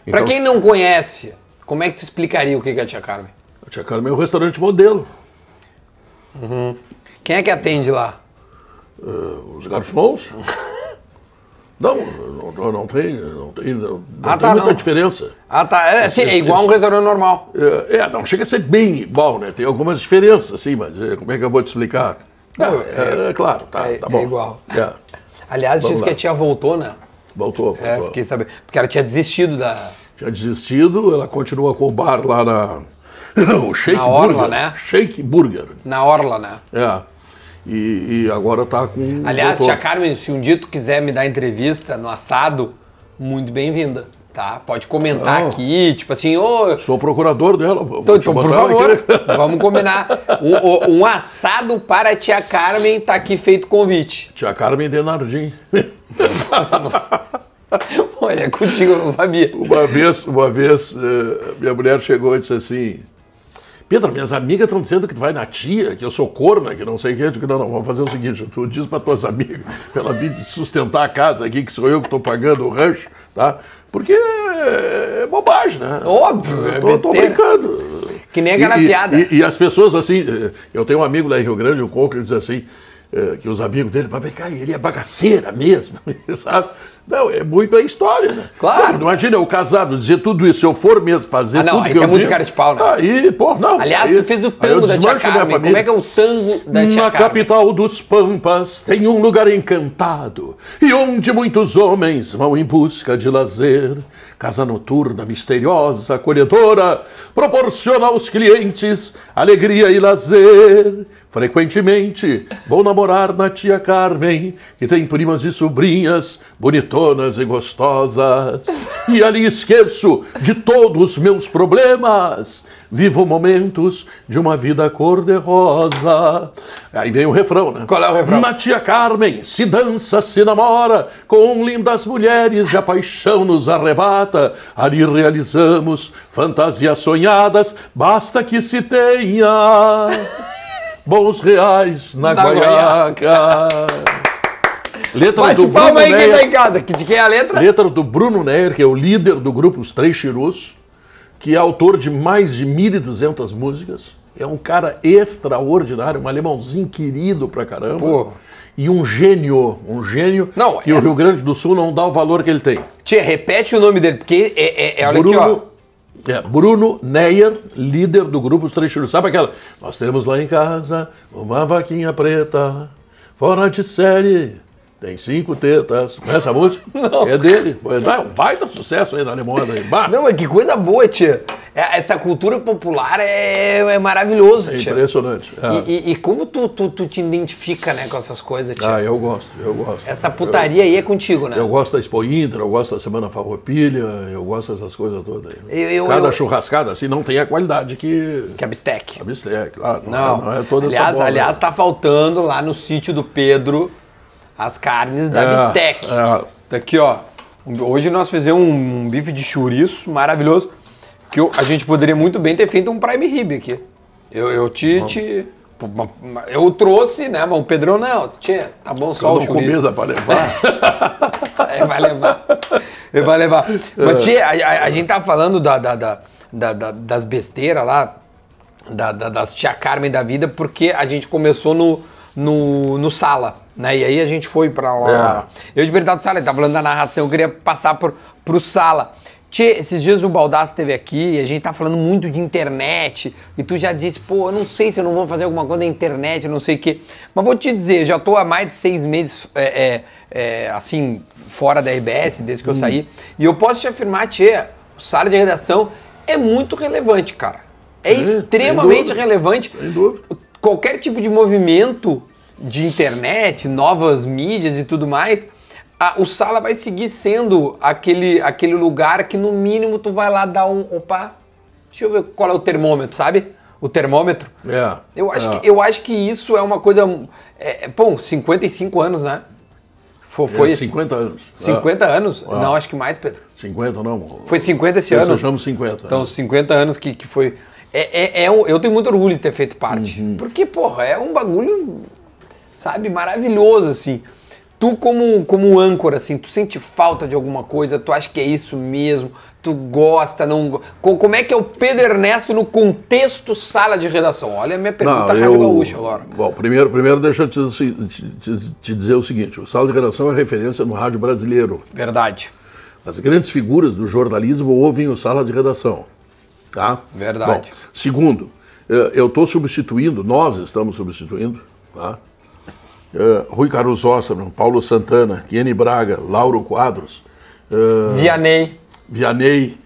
Então, quem não conhece, como é que tu explicaria o que é a Tia Carmen? A Tia Carmen é o restaurante modelo. Quem é que atende lá? Os garçons. Não, não, não tem, não tem, não, Ah, tem tá, muita não. diferença. Ah, tá. É, sim, é igual a um restaurante normal. É, é, não chega a ser bem igual, né? Tem algumas diferenças, sim, mas é, como é que eu vou te explicar? Não, é, é claro, tá, é- tá é bom. igual. É, Aliás, Vamos diz que lá. a tia voltou, né? Voltou, É, voltou. fiquei sabendo. Porque ela tinha desistido da. tinha desistido, ela continua com o bar lá na. o Shake Na Orla, Burger. né? Shake Burger. Na Orla, né? É. E, e agora tá com. Aliás, doutor. tia Carmen, se um dia tu quiser me dar entrevista no assado, muito bem-vinda, tá? Pode comentar Não. aqui, tipo assim, ô. Sou procurador dela. vou Então, então, por favor, aqui. vamos combinar. Um, um- assado para a tia Carmen, tá aqui feito convite. Tia Carmen Denardim. Olha, é contigo, eu não sabia. Uma vez, uma vez, eh, minha mulher chegou e disse assim: Pedro, minhas amigas estão dizendo que tu vai na tia, que eu sou corna, que não sei o que. Eu digo, não, não, vamos fazer o seguinte: tu diz para tuas amigas, pra ela vir sustentar a casa aqui, que sou eu que estou pagando o rancho, tá? Porque é, é bobagem, né? Óbvio, é Eu tô, tô brincando. Que nem aquela E- piada. E, e as pessoas assim, eh, eu tenho um amigo lá em Rio Grande, o ele diz assim, eh, que os amigos dele, mas vem cá, ele é bagaceira mesmo, sabe? Não, é muito a história, né? Claro. Pô, Imagina eu casado dizer tudo isso, se eu for mesmo fazer Ah, não, tudo aí que tu é eu muito digo, cara de pau, né? Aí, pô, não. Aliás, aí- tu fez o eu tango da tia Carmen. Como é que é o tango da tia Na Carmen? capital dos Pampas tem um lugar encantado e onde muitos homens vão em busca de lazer. Casa noturna, misteriosa, acolhedora, proporciona aos clientes alegria e lazer. Frequentemente vou namorar na tia Carmen, que tem primas e sobrinhas bonitonas e gostosas. E ali esqueço de todos os meus problemas. Vivo momentos de uma vida cor-de-rosa. Aí vem o refrão, né? Qual é o refrão? Na tia Carmen se dança, se namora com lindas mulheres e a paixão nos arrebata. Ali realizamos fantasias sonhadas, basta que se tenha bons reais na, Na guaiaca. Letra Bate do palma Bruno aí quem tá em casa. De quem é a letra? Letra do Bruno Neyer, que é o líder do grupo Os Três Chirus, que é autor de mais de 1.200 músicas. É um cara extraordinário, um alemãozinho querido pra caramba. Pô. E um gênio, um gênio Não, que o essa- Rio Grande do Sul não dá o valor que ele tem. Tia, repete o nome dele, porque é, é, é olha Bruno, aqui, ó. é, Bruno Neyer, líder do grupo Os Três Chirus. Sabe aquela? Nós temos lá em casa uma vaquinha preta, fora de série, tem cinco tetas. Essa música é dele. É, um baita sucesso aí na Alemanha. Aí. Bah, Não, mas que coisa boa, tia. É- Essa cultura popular é, é maravilhoso, é tia. impressionante. É. E, e- e como tu, tu, tu te identifica né, com essas coisas, tia? Ah, eu gosto, eu gosto. Essa putaria aí é contigo, né? Eu gosto da Expo Inter, eu gosto da Semana Farroupilha, eu gosto dessas coisas todas aí. Eu- eu- Cada eu- churrascada assim não tem a qualidade que Que é bistec. a bistec, claro. Não, é, não é toda aliás, essa bola. aliás, tá faltando lá no sítio do Pedro as carnes da É, bistec. é. Tá aqui, ó. Hoje nós fizemos um, um bife de chouriço maravilhoso. Que eu- a gente poderia muito bem ter feito um prime rib aqui. Eu, eu te, te- Eu trouxe, né? Mas o Pedrão não. Tia, tá bom só Só o chouriço. comida para levar. É, vai levar. Ele vai levar. Mas, tia, a, a- a gente tava falando da, da- da- da- da- das besteiras lá, da- da- das tia Carmen da vida, porque a gente começou no, no, no sala, né? E aí a gente foi pra lá. Eu de verdade, sala, ele tava falando da narração, eu queria passar por, pro sala. Tchê, esses dias o Baldasso esteve aqui e a gente tá falando muito de internet. E tu já disse, pô, eu não sei se eu não vou fazer alguma coisa na internet, não sei o quê. Mas vou te dizer, já tô há mais de seis meses, é, é, é, assim, fora da RBS, desde que eu saí. E eu posso te afirmar, Tchê, o sala de redação é muito relevante, cara. É Sim, extremamente relevante. Sem dúvida. Qualquer tipo de movimento de internet, novas mídias e tudo mais, a- o Sala vai seguir sendo aquele, aquele lugar que no mínimo tu vai lá dar um. Opa, deixa eu ver qual é o termômetro, sabe? O termômetro. É. Eu acho, é. que, eu acho que isso é uma coisa. É, é, bom, 55 anos, né? Foi, foi É, esse- 50 anos. 50 anos? Não, acho que mais, Pedro. É, 50 não. Foi 50 esse Eu ano. chamo 50. Então, os 50 anos que, que foi. É, é, é eu tenho muito orgulho de ter feito parte. Uhum. Porque, porra, é um bagulho, sabe, maravilhoso, assim. Tu, como, como âncora, assim, tu sente falta de alguma coisa, tu acha que é isso mesmo, tu gosta, não. Como é que é o Pedro Ernesto no contexto sala de redação? Olha a minha pergunta Não, Rádio Gaúcha agora. Bom, primeiro, primeiro deixa eu te, te- te- te dizer o seguinte: o Sala de Redação é referência no rádio brasileiro. Verdade. As grandes figuras do jornalismo ouvem o Sala de Redação. Tá? Verdade. Bom, segundo, eh, eu estou substituindo, nós estamos substituindo, tá? Eh, Rui Carlos Osterman, Paulo Santana, Kenny Braga, Lauro Quadros, eh, Vianney. Vianney,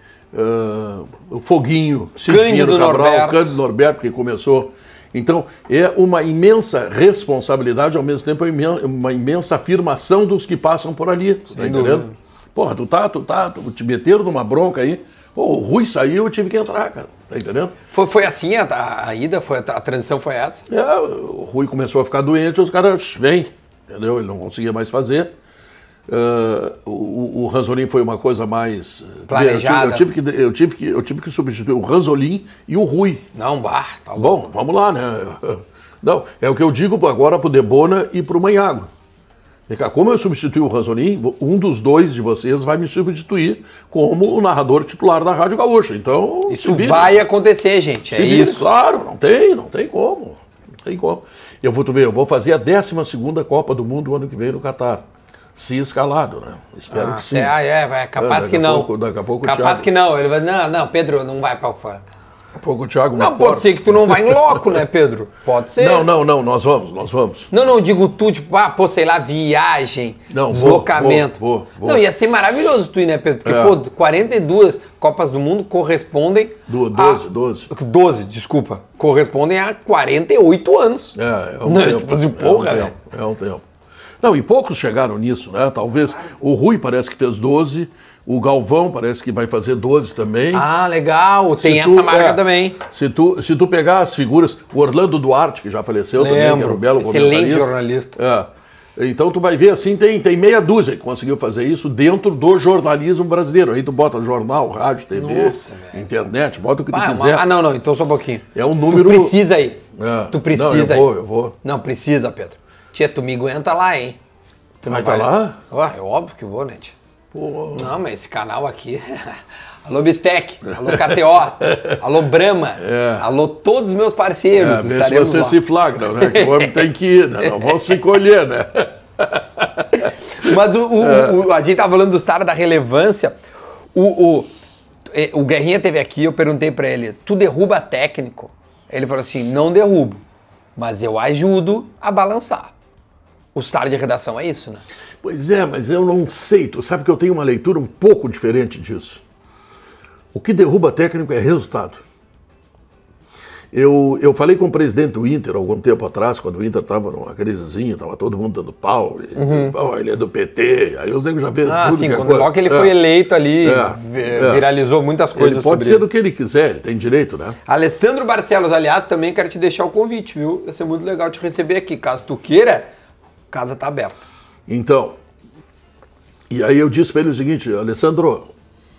o Foguinho, Cândido Norberto. Cândido Norberto, que começou. Então, é uma imensa responsabilidade, ao mesmo tempo, é uma imensa afirmação dos que passam por ali. Tá entendendo? Porra, tu tá, tu tá, tu te meteram numa bronca aí. Pô, o Rui saiu, eu tive que entrar, cara. Tá entendendo? Foi, foi assim a, a- a ida? Foi, a, a transição foi essa? É, o Rui começou a ficar doente, os caras, vem, entendeu? Ele não conseguia mais fazer. Ah, o, o Ranzolin foi uma coisa mais eh, Planejada. Eu tive, eu tive que, eu tive que, eu tive que substituir o Ranzolin e o Rui. Não, bar, tá bom. Bom, vamos lá, né? Não, é o que eu digo agora pro Debona e pro Manhago. Como eu substituí o Ranzolin, um dos dois de vocês vai me substituir como o narrador titular da Rádio Gaúcha. Então, Isso vai acontecer, gente. É isso. Claro, não tem, não tem como. Não tem como. Eu vou, tu ver, eu vou fazer a 12 Copa do Mundo ano que vem no Catar. Se escalado, né? Espero Ah, que sim. ah, é, é, capaz É, que não. pouco- daqui a pouco o capaz Thiago- que não. Ele vai, não, não, Pedro, não vai pra. Daqui a pouco Thiago Não, pode ser que tu não vai em loco, né, Pedro? Pode ser. Não, não, não, nós vamos, nós vamos. Não, não, digo tu, tipo, ah, pô, sei lá, viagem, Não, deslocamento. vou, vou, vou. Não, ia ser maravilhoso tu ir, né, Pedro? Porque, É. pô, 42 Copas do Mundo correspondem. Do- a- 12, 12. 12, desculpa. Correspondem a 48 anos. É, é um Não, tempo. tipo assim, é um porra, tempo, é um tempo. Não, e poucos chegaram nisso, né? Talvez o Rui parece que fez 12, o Galvão parece que vai fazer 12 também. Ah, legal. Tem tu- essa marca é, também. Se tu, se tu pegar as figuras, o Orlando Duarte, que já faleceu também, que era Lembro. um belo Excelente jornalista. É. Então tu vai ver assim, tem, tem meia dúzia que conseguiu fazer isso dentro do jornalismo brasileiro. Aí tu bota jornal, rádio, TV, Nossa, internet, bota o que tu Ah, quiser. ah, não, não, então só um pouquinho. É um número- Tu precisa ir. É. Tu precisa Não, eu vou, ir. eu vou. Não, precisa, Pedro. Tia, tu me aguenta lá, hein? Tu Vai tá lá? Ó, é óbvio que vou, né, tia? Pô, Não, mas esse canal aqui. alô Bistec, alô KTO, alô Brahma, alô todos os meus parceiros. é, se você lá. se flagra, né? Que o homem tem que ir, né? Não vão se colher, né? Mas o, o- É. o- a gente tava falando do Sara da relevância. O, o, eh, o Guerrinha teve aqui, eu perguntei pra ele: tu derruba técnico? Ele falou assim: não derrubo, mas eu ajudo a balançar. O Sara de redação é isso, né? Pois é, mas eu não sei. Tu sabe que eu tenho uma leitura um pouco diferente disso. O que derruba técnico é resultado. Eu, eu falei com o presidente do Inter algum tempo atrás, quando o Inter estava numa crisezinha, estava todo mundo dando pau. e, "Pô, ele é do PT. Aí os negros já vêem Ah, tudo sim, que é quando logo que ele É. foi eleito ali, É, é. viralizou muitas coisas Ele pode ser ele. do que ele quiser, ele tem direito, né? Alessandro Barcelos, aliás, também quero te deixar o convite, viu? Vai ser muito legal te receber aqui. Caso tu queira, casa tá aberta. Então, e aí eu disse para ele o seguinte, Alessandro,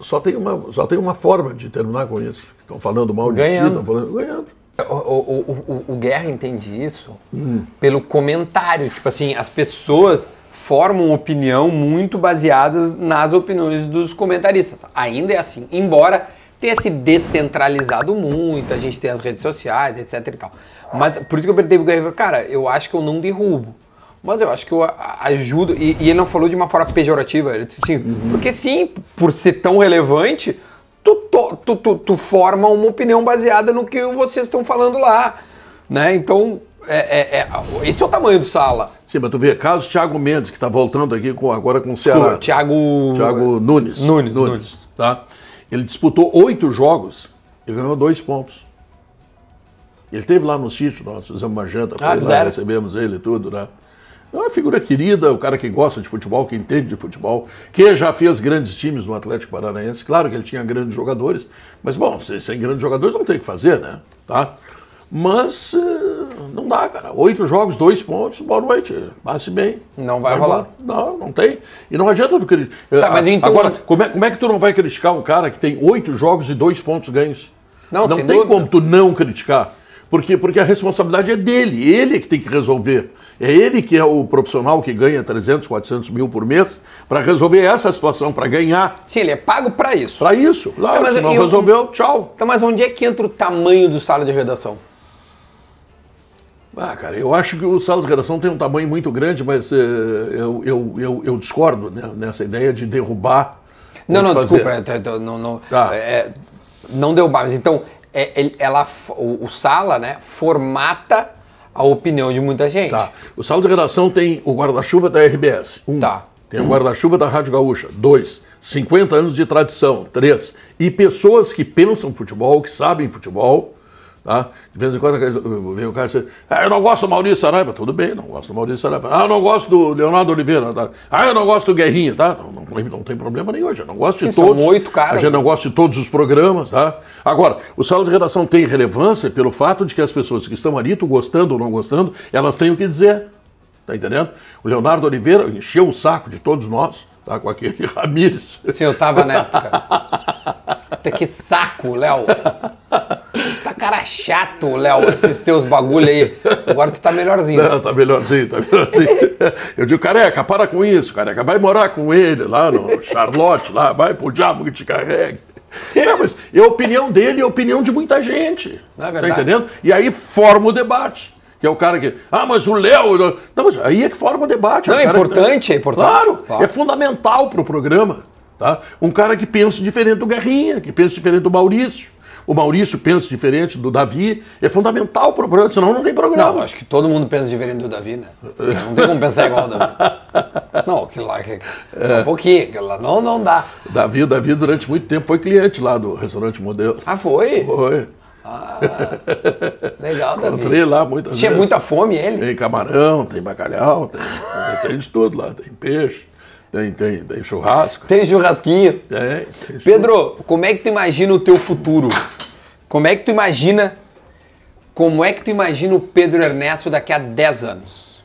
só tem uma, só tem uma forma de terminar com isso. Estão falando mal de ti, Ganhando. estão falando ganhando. O, o, o, o- Guerra entende isso pelo comentário. Tipo assim, as pessoas formam opinião muito baseadas nas opiniões dos comentaristas. Ainda é assim, embora tenha se descentralizado muito, a gente tem as redes sociais, etc e tal. Mas por isso que eu perguntei pro Guerra, cara, eu acho que eu não derrubo. Mas eu acho que eu ajudo. E, e ele não falou de uma forma pejorativa. Ele disse assim, porque sim, por ser tão relevante, tu, tu, tu, tu forma uma opinião baseada no que vocês estão falando lá. Né? Então, é, é- é- esse é o tamanho do sala. Sim, mas tu vê, caso Thiago Mendes, que está voltando aqui com, agora com o Ceará. Thiago. Thiago Nunes. Nunes, Nunes. Tá? Ele disputou oito jogos e ganhou dois pontos. Ele esteve lá no sítio, nós fizemos uma janta, Ah, lá, recebemos ele e tudo, né? É uma figura querida, o cara que gosta de futebol, que entende de futebol, que já fez grandes times no Atlético Paranaense. Claro que ele tinha grandes jogadores, mas bom, sem, grandes jogadores não tem o que fazer, né? Tá? Mas eh, não dá, cara. Oito jogos, dois pontos, boa noite. Passe bem. Não vai rolar. embora. Não, não tem. E não adianta tu criticar. Tá, mas então- Agora, como é, como é que tu não vai criticar um cara que tem oito jogos e dois pontos ganhos? Não, não tem dúvida. como tu não criticar. Por quê? Porque a responsabilidade é dele, ele é que tem que resolver. É ele que é o profissional que ganha 300, 400 mil por mês para resolver essa situação, para ganhar. Sim, ele é pago pra isso. Para isso. Claro, É, mas se não eu- resolveu, tchau. Então, mas onde é que entra o tamanho do sala de redação? Ah, cara, eu acho que o sala de redação tem um tamanho muito grande, mas eh, eu, eu, eu, eu discordo né, nessa ideia de derrubar. Não, não, fazer- desculpa. não, não, Tá. é, não deu mas Então, é, ela, o, o Sala, né, formata a opinião de muita gente. Tá. O sala de redação tem o guarda-chuva da RBS. Um. Tá. Tem o guarda-chuva da Rádio Gaúcha. Dois. 50 anos de tradição, três. E pessoas que pensam futebol, que sabem futebol, Tá? De vez em quando vem o cara e diz, ah, eu não gosto do Maurício Saraiva. Tudo bem, não gosto do Maurício Saraiva. Ah, eu não gosto do Leonardo Oliveira. Tá? Ah, eu não gosto do Guerrinha. Tá? Não, não, não tem problema nenhum, eu não gosto de Sim, todos. São oito caras. A gente não gosta de todos os programas. Tá? Agora, o sala de redação tem relevância pelo fato de que as pessoas que estão ali, tu gostando ou não gostando, elas têm o que dizer. Tá entendendo? O Leonardo Oliveira encheu o saco de todos nós, tá? Com aquele Ramires. Sim, eu tava na época. Puta, que saco, Léo. Tá cara chato, Léo, esses teus bagulho aí. Agora tu tá melhorzinho. Não, tá melhorzinho, tá melhorzinho. Eu digo, careca, para com isso, careca. Vai morar com ele lá no Charlotte, lá, vai pro diabo que te carregue. Não, mas é a opinião dele é a opinião de muita gente. Não é verdade. Tá entendendo? E aí forma o debate. Que é o cara que. Ah, mas o Léo. Não, mas aí é que forma o debate. Não, o é cara importante, que... é importante. Claro, Claro. é fundamental pro programa. Tá? Um cara que pensa diferente do Guerrinha, que pensa diferente do Maurício. O Maurício pensa diferente do Davi. É fundamental pro programa, senão não tem programa. Não, acho que todo mundo pensa diferente do Davi, né? Não tem como pensar igual ao Davi. Não, aquilo lá, que- só um pouquinho, aquilo lá não, não dá. Davi, o Davi, durante muito tempo, foi cliente lá do restaurante modelo. Ah, foi? Foi. Legal, Davi. Encontrei lá muitas Tinha vezes. muita fome ele? Tem camarão, tem bacalhau, tem, tem de tudo lá. Tem peixe, tem, tem, tem churrasco. Tem churrasquinho. Tem, tem Pedro, como é que tu imagina o teu futuro? Como é que tu imagina como é que tu imagina o Pedro Ernesto daqui a 10 anos?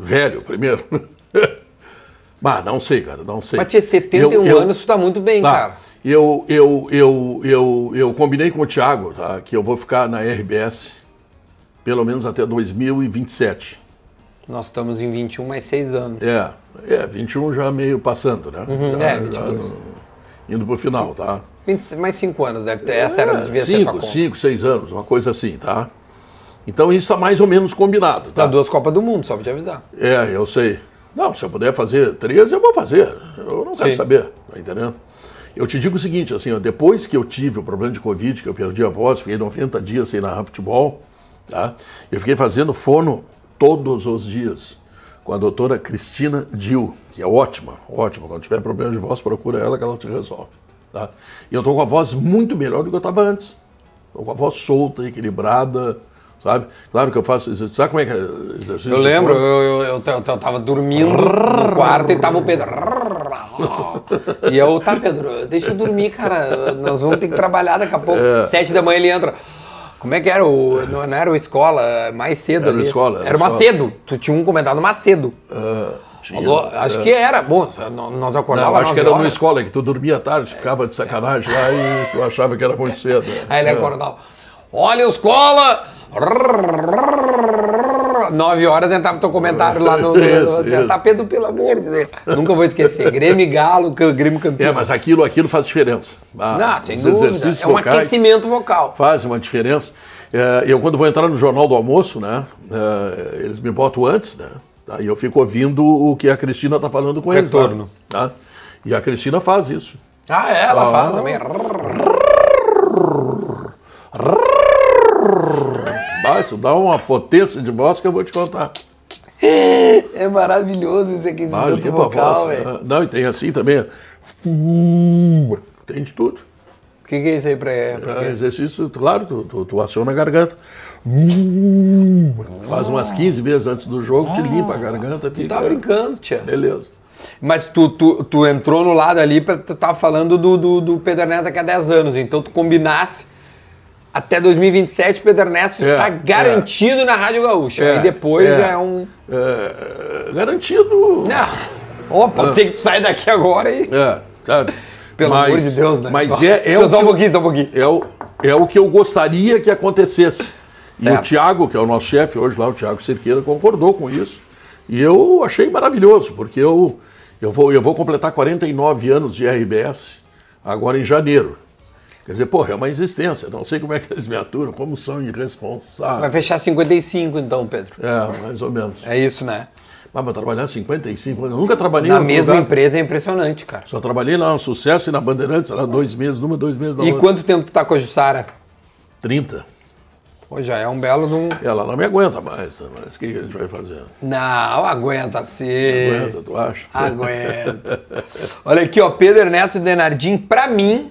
Velho, primeiro. Mas não sei, cara, não sei. Mas tinha 71 Eu- eu- anos, tu tá muito bem, Tá. cara. Eu, eu, eu, eu, eu combinei com o Thiago tá, que eu vou ficar na RBS pelo menos até 2027. Nós estamos em 21 mais 6 anos. É, é 21 já meio passando, né? já, é, já 22. no- indo pro final, tá? 20 mais 5 anos deve ter. Essa era, devia ser a tua cinco, conta. cinco, seis anos, uma coisa assim, tá? Então isso está mais ou menos combinado. Dá Tá? duas Copas do Mundo, só pra te avisar. É, eu sei. Não, se eu puder fazer três, eu vou fazer. Eu não quero Sim. saber, tá entendendo? Eu te digo o seguinte, assim, ó, depois que eu tive o problema de Covid, que eu perdi a voz, fiquei 90 dias sem narrar futebol, tá? Eu fiquei fazendo fono todos os dias com a doutora Cristina Dil, que é ótima, ótima. Quando tiver problema de voz, procura ela que ela te resolve, tá? E eu tô com a voz muito melhor do que eu estava antes. Tô com a voz solta, equilibrada, sabe? Claro que eu faço exercício. Sabe como é que é exercício? Eu lembro, eu, eu, eu, tava dormindo no quarto e tava o Pedro. E eu, tá, Pedro, deixa eu dormir, cara. Nós vamos ter que trabalhar daqui a pouco. É. Sete da manhã ele entra. Como é que era? O, não, não era o escola, mais cedo Era ali. Escola, era Era Escola. Macedo. Tu tinha um comentado Macedo. Ah, tinha. Acho que era. Bom, nós Não, acordávamos acho que era horas. escola que tu dormia tarde, ficava de sacanagem lá e tu achava que era muito cedo. Aí ele É. acordava. Olha, escola! Nove horas entrava teu comentário lá no. no, no isso. tá, Pedro, pelo amor de Deus. Nunca vou esquecer. Grêmio Galo, que- Grêmio campeão. É, mas aquilo, aquilo faz diferença. Ah, Não, sem dúvida. exercícios É um vocais aquecimento vocal. Faz uma diferença. É, eu, quando vou entrar no Jornal do Almoço, né, é, eles me botam antes, né? tá, e eu fico ouvindo o que a Cristina está falando com eles. lá, Retorno. Tá? E a Cristina faz isso. Ah, é, ela Ah. fala também. Ah, isso dá uma potência de voz que eu vou te contar. É maravilhoso esse Ah, aquecimento limpa a vocal, velho. Ah, Não, e tem assim também. Tem de tudo. O que, que é isso aí pra. pra É, exercício, claro, tu, tu, tu aciona a garganta. Faz umas 15 vezes antes do jogo, te limpa a garganta. Tu Fica... tá brincando, tia. Beleza. Mas tu, tu, tu entrou no lado ali, pra, tu tava falando do, do, do Pedro Ernesto daqui a 10 anos. Então tu combinasse até 2027 o Pedro Ernesto É, está é. garantido na Rádio Gaúcha. É, Aí depois é. já é um. É, garantido. Não. Ó, pode ser que tu saia daqui agora e. É, sabe? Pelo Mas- amor de Deus, né? Mas é, é, só, o só um pouquinho, só um pouquinho. é, o, é o que eu gostaria que acontecesse. E Certo. o Tiago, que é o nosso chefe hoje lá, o Tiago Cerqueira, concordou com isso. E eu achei maravilhoso, porque eu, eu, vou, eu vou completar 49 anos de RBS agora em janeiro. Quer dizer, porra, é uma existência. Não sei como é que eles me aturam, como são Vai irresponsáveis. fechar 55 então, Pedro. É, mais ou menos. É isso, né? Mas pra trabalhar 55 anos, eu nunca trabalhei Na mesma lugar. empresa é impressionante, cara. Só trabalhei lá no Sucesso e na Bandeirantes, lá dois meses, numa, dois meses, na E outra. quanto tempo tu tá com a Jussara? 30. Pô, já é um belo de um... Ela não me aguenta mais, mas o que, que a gente vai fazer? Não, aguenta sim. Aguenta, tu acha? Aguenta. Olha aqui, ó, Pedro Ernesto Denardim, pra mim,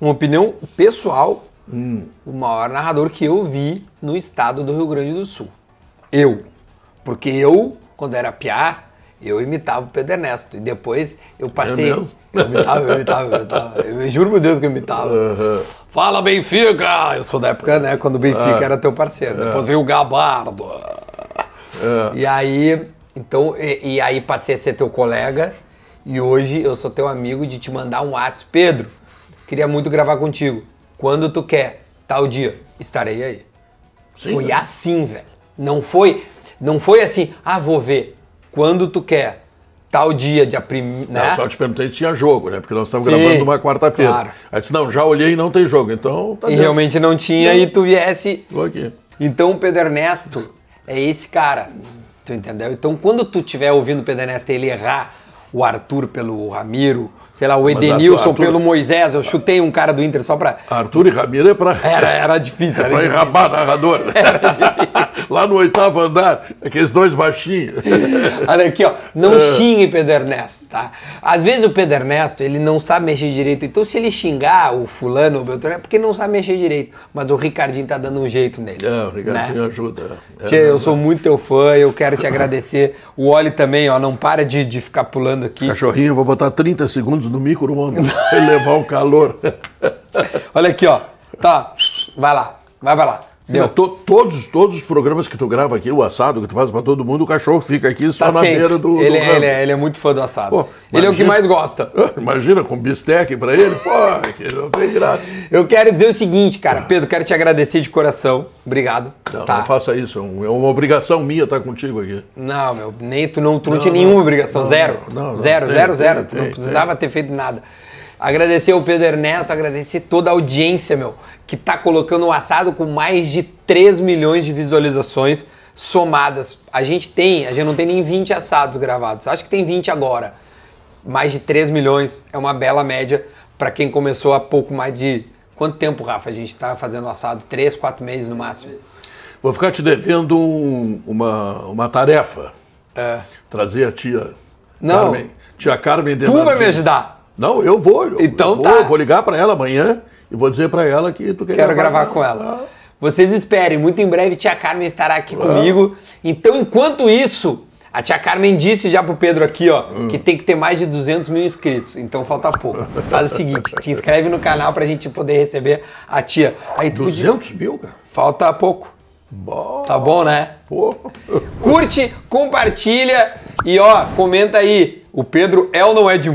uma opinião pessoal, o maior narrador que eu vi no estado do Rio Grande do Sul. Eu. Porque eu, quando era piá, eu imitava o Pedro Ernesto. E depois eu passei. É mesmo? eu imitava, eu imitava, eu imitava. Eu juro por Deus que eu imitava. Fala, Benfica! Eu sou da época, né, quando o Benfica era teu parceiro. Depois veio o Gabardo. E aí, então, e, e aí passei a ser teu colega. E hoje eu sou teu amigo de te mandar um WhatsApp. Pedro, queria muito gravar contigo. Quando tu quer, tal dia, estarei aí. Sim, foi assim, velho. Não foi, não foi assim, ah, vou ver. Quando tu quer, tal dia, dia primeiro, né? Não, só te perguntei se tinha jogo, né? Porque nós estamos Sim, gravando numa quarta-feira. claro. Aí disse, não, já olhei e não tem jogo. Então, tá E dentro. realmente não tinha e tu viesse. Tô aqui. Então o Pedro Ernesto é esse cara. Tu entendeu? Então quando tu estiver ouvindo o Pedro Ernesto ele errar o Arthur pelo Ramiro, sei lá, o Edenilson Arthur- pelo Moisés, eu chutei um cara do Inter só pra. Arthur e Ramiro é pra, Era, era difícil, era pra difícil. enrabar narrador. Lá no oitavo andar, aqueles dois baixinhos. Olha aqui, ó. É. Não xingue Pedro Ernesto, tá? Às vezes o Pedro Ernesto, ele não sabe mexer direito. Então, se ele xingar o fulano, o Beltrano, é porque não sabe mexer direito. Mas o Ricardinho tá dando um jeito nele. É, o Ricardinho né? ajuda. É, Tchê, eu sou muito teu fã, eu quero te agradecer. O Oli também, ó, não para de, de ficar pulando aqui. Cachorrinho, eu vou botar 30 segundos no micro-ondas levar o calor. Olha aqui, ó. Tá, vai lá, vai pra lá. Deu. To- todos, todos os programas que tu grava aqui, o assado que tu faz pra todo mundo, o cachorro fica aqui só Tá na sempre. beira do. ele, do é, ele, é, ele é muito fã do assado. Pô, ele é o que mais gosta. Imagina com bistec pra ele, pô, que não tem graça. Eu quero dizer o seguinte, cara. Pedro, quero te agradecer de coração. Obrigado. Não, tá? não faça isso, é é uma obrigação minha estar contigo aqui. Não, meu, nem tu não, tu não, Não, tinha nenhuma obrigação, zero. zero, zero, zero. tu não precisava ter feito nada. Agradecer ao Pedro Ernesto, agradecer toda a audiência, meu, que tá colocando o assado com mais de 3 milhões de visualizações somadas. A gente tem, a gente não tem nem 20 assados gravados. Acho que tem 20 agora. Mais de 3 milhões é uma bela média para quem começou há pouco mais de. Quanto tempo, Rafa? A gente tá fazendo assado? 3, 4 meses no máximo. Vou ficar te devendo um- uma, uma tarefa. É. Trazer a tia Não. Carmen. Tia Carmen Tu vai me ajudar. Não, eu vou. Eu, Então eu vou, tá. eu vou ligar pra ela amanhã e vou dizer pra ela que tu quer Quero gravar com ela. Vocês esperem, muito em breve tia Carmen estará aqui Ah. comigo. Então, enquanto isso, a tia Carmen disse já pro Pedro aqui, ó, Hum. que tem que ter mais de 200 mil inscritos. Então falta pouco. Faz o seguinte, te inscreve no canal pra gente poder receber a tia. Aí tu podia- 200 mil, cara? Falta pouco. Bom, Tá bom, né? pô. Curte, compartilha e ó, comenta aí. O Pedro é ou não é de...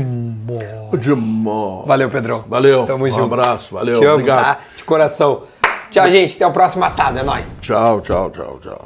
Demais. Valeu, Pedrão. Valeu. Tamo um junto. abraço. Valeu. Te amo, Obrigado. tá? De coração. Tchau, gente. Até o próximo assado. É nóis. Tchau, tchau, tchau, tchau.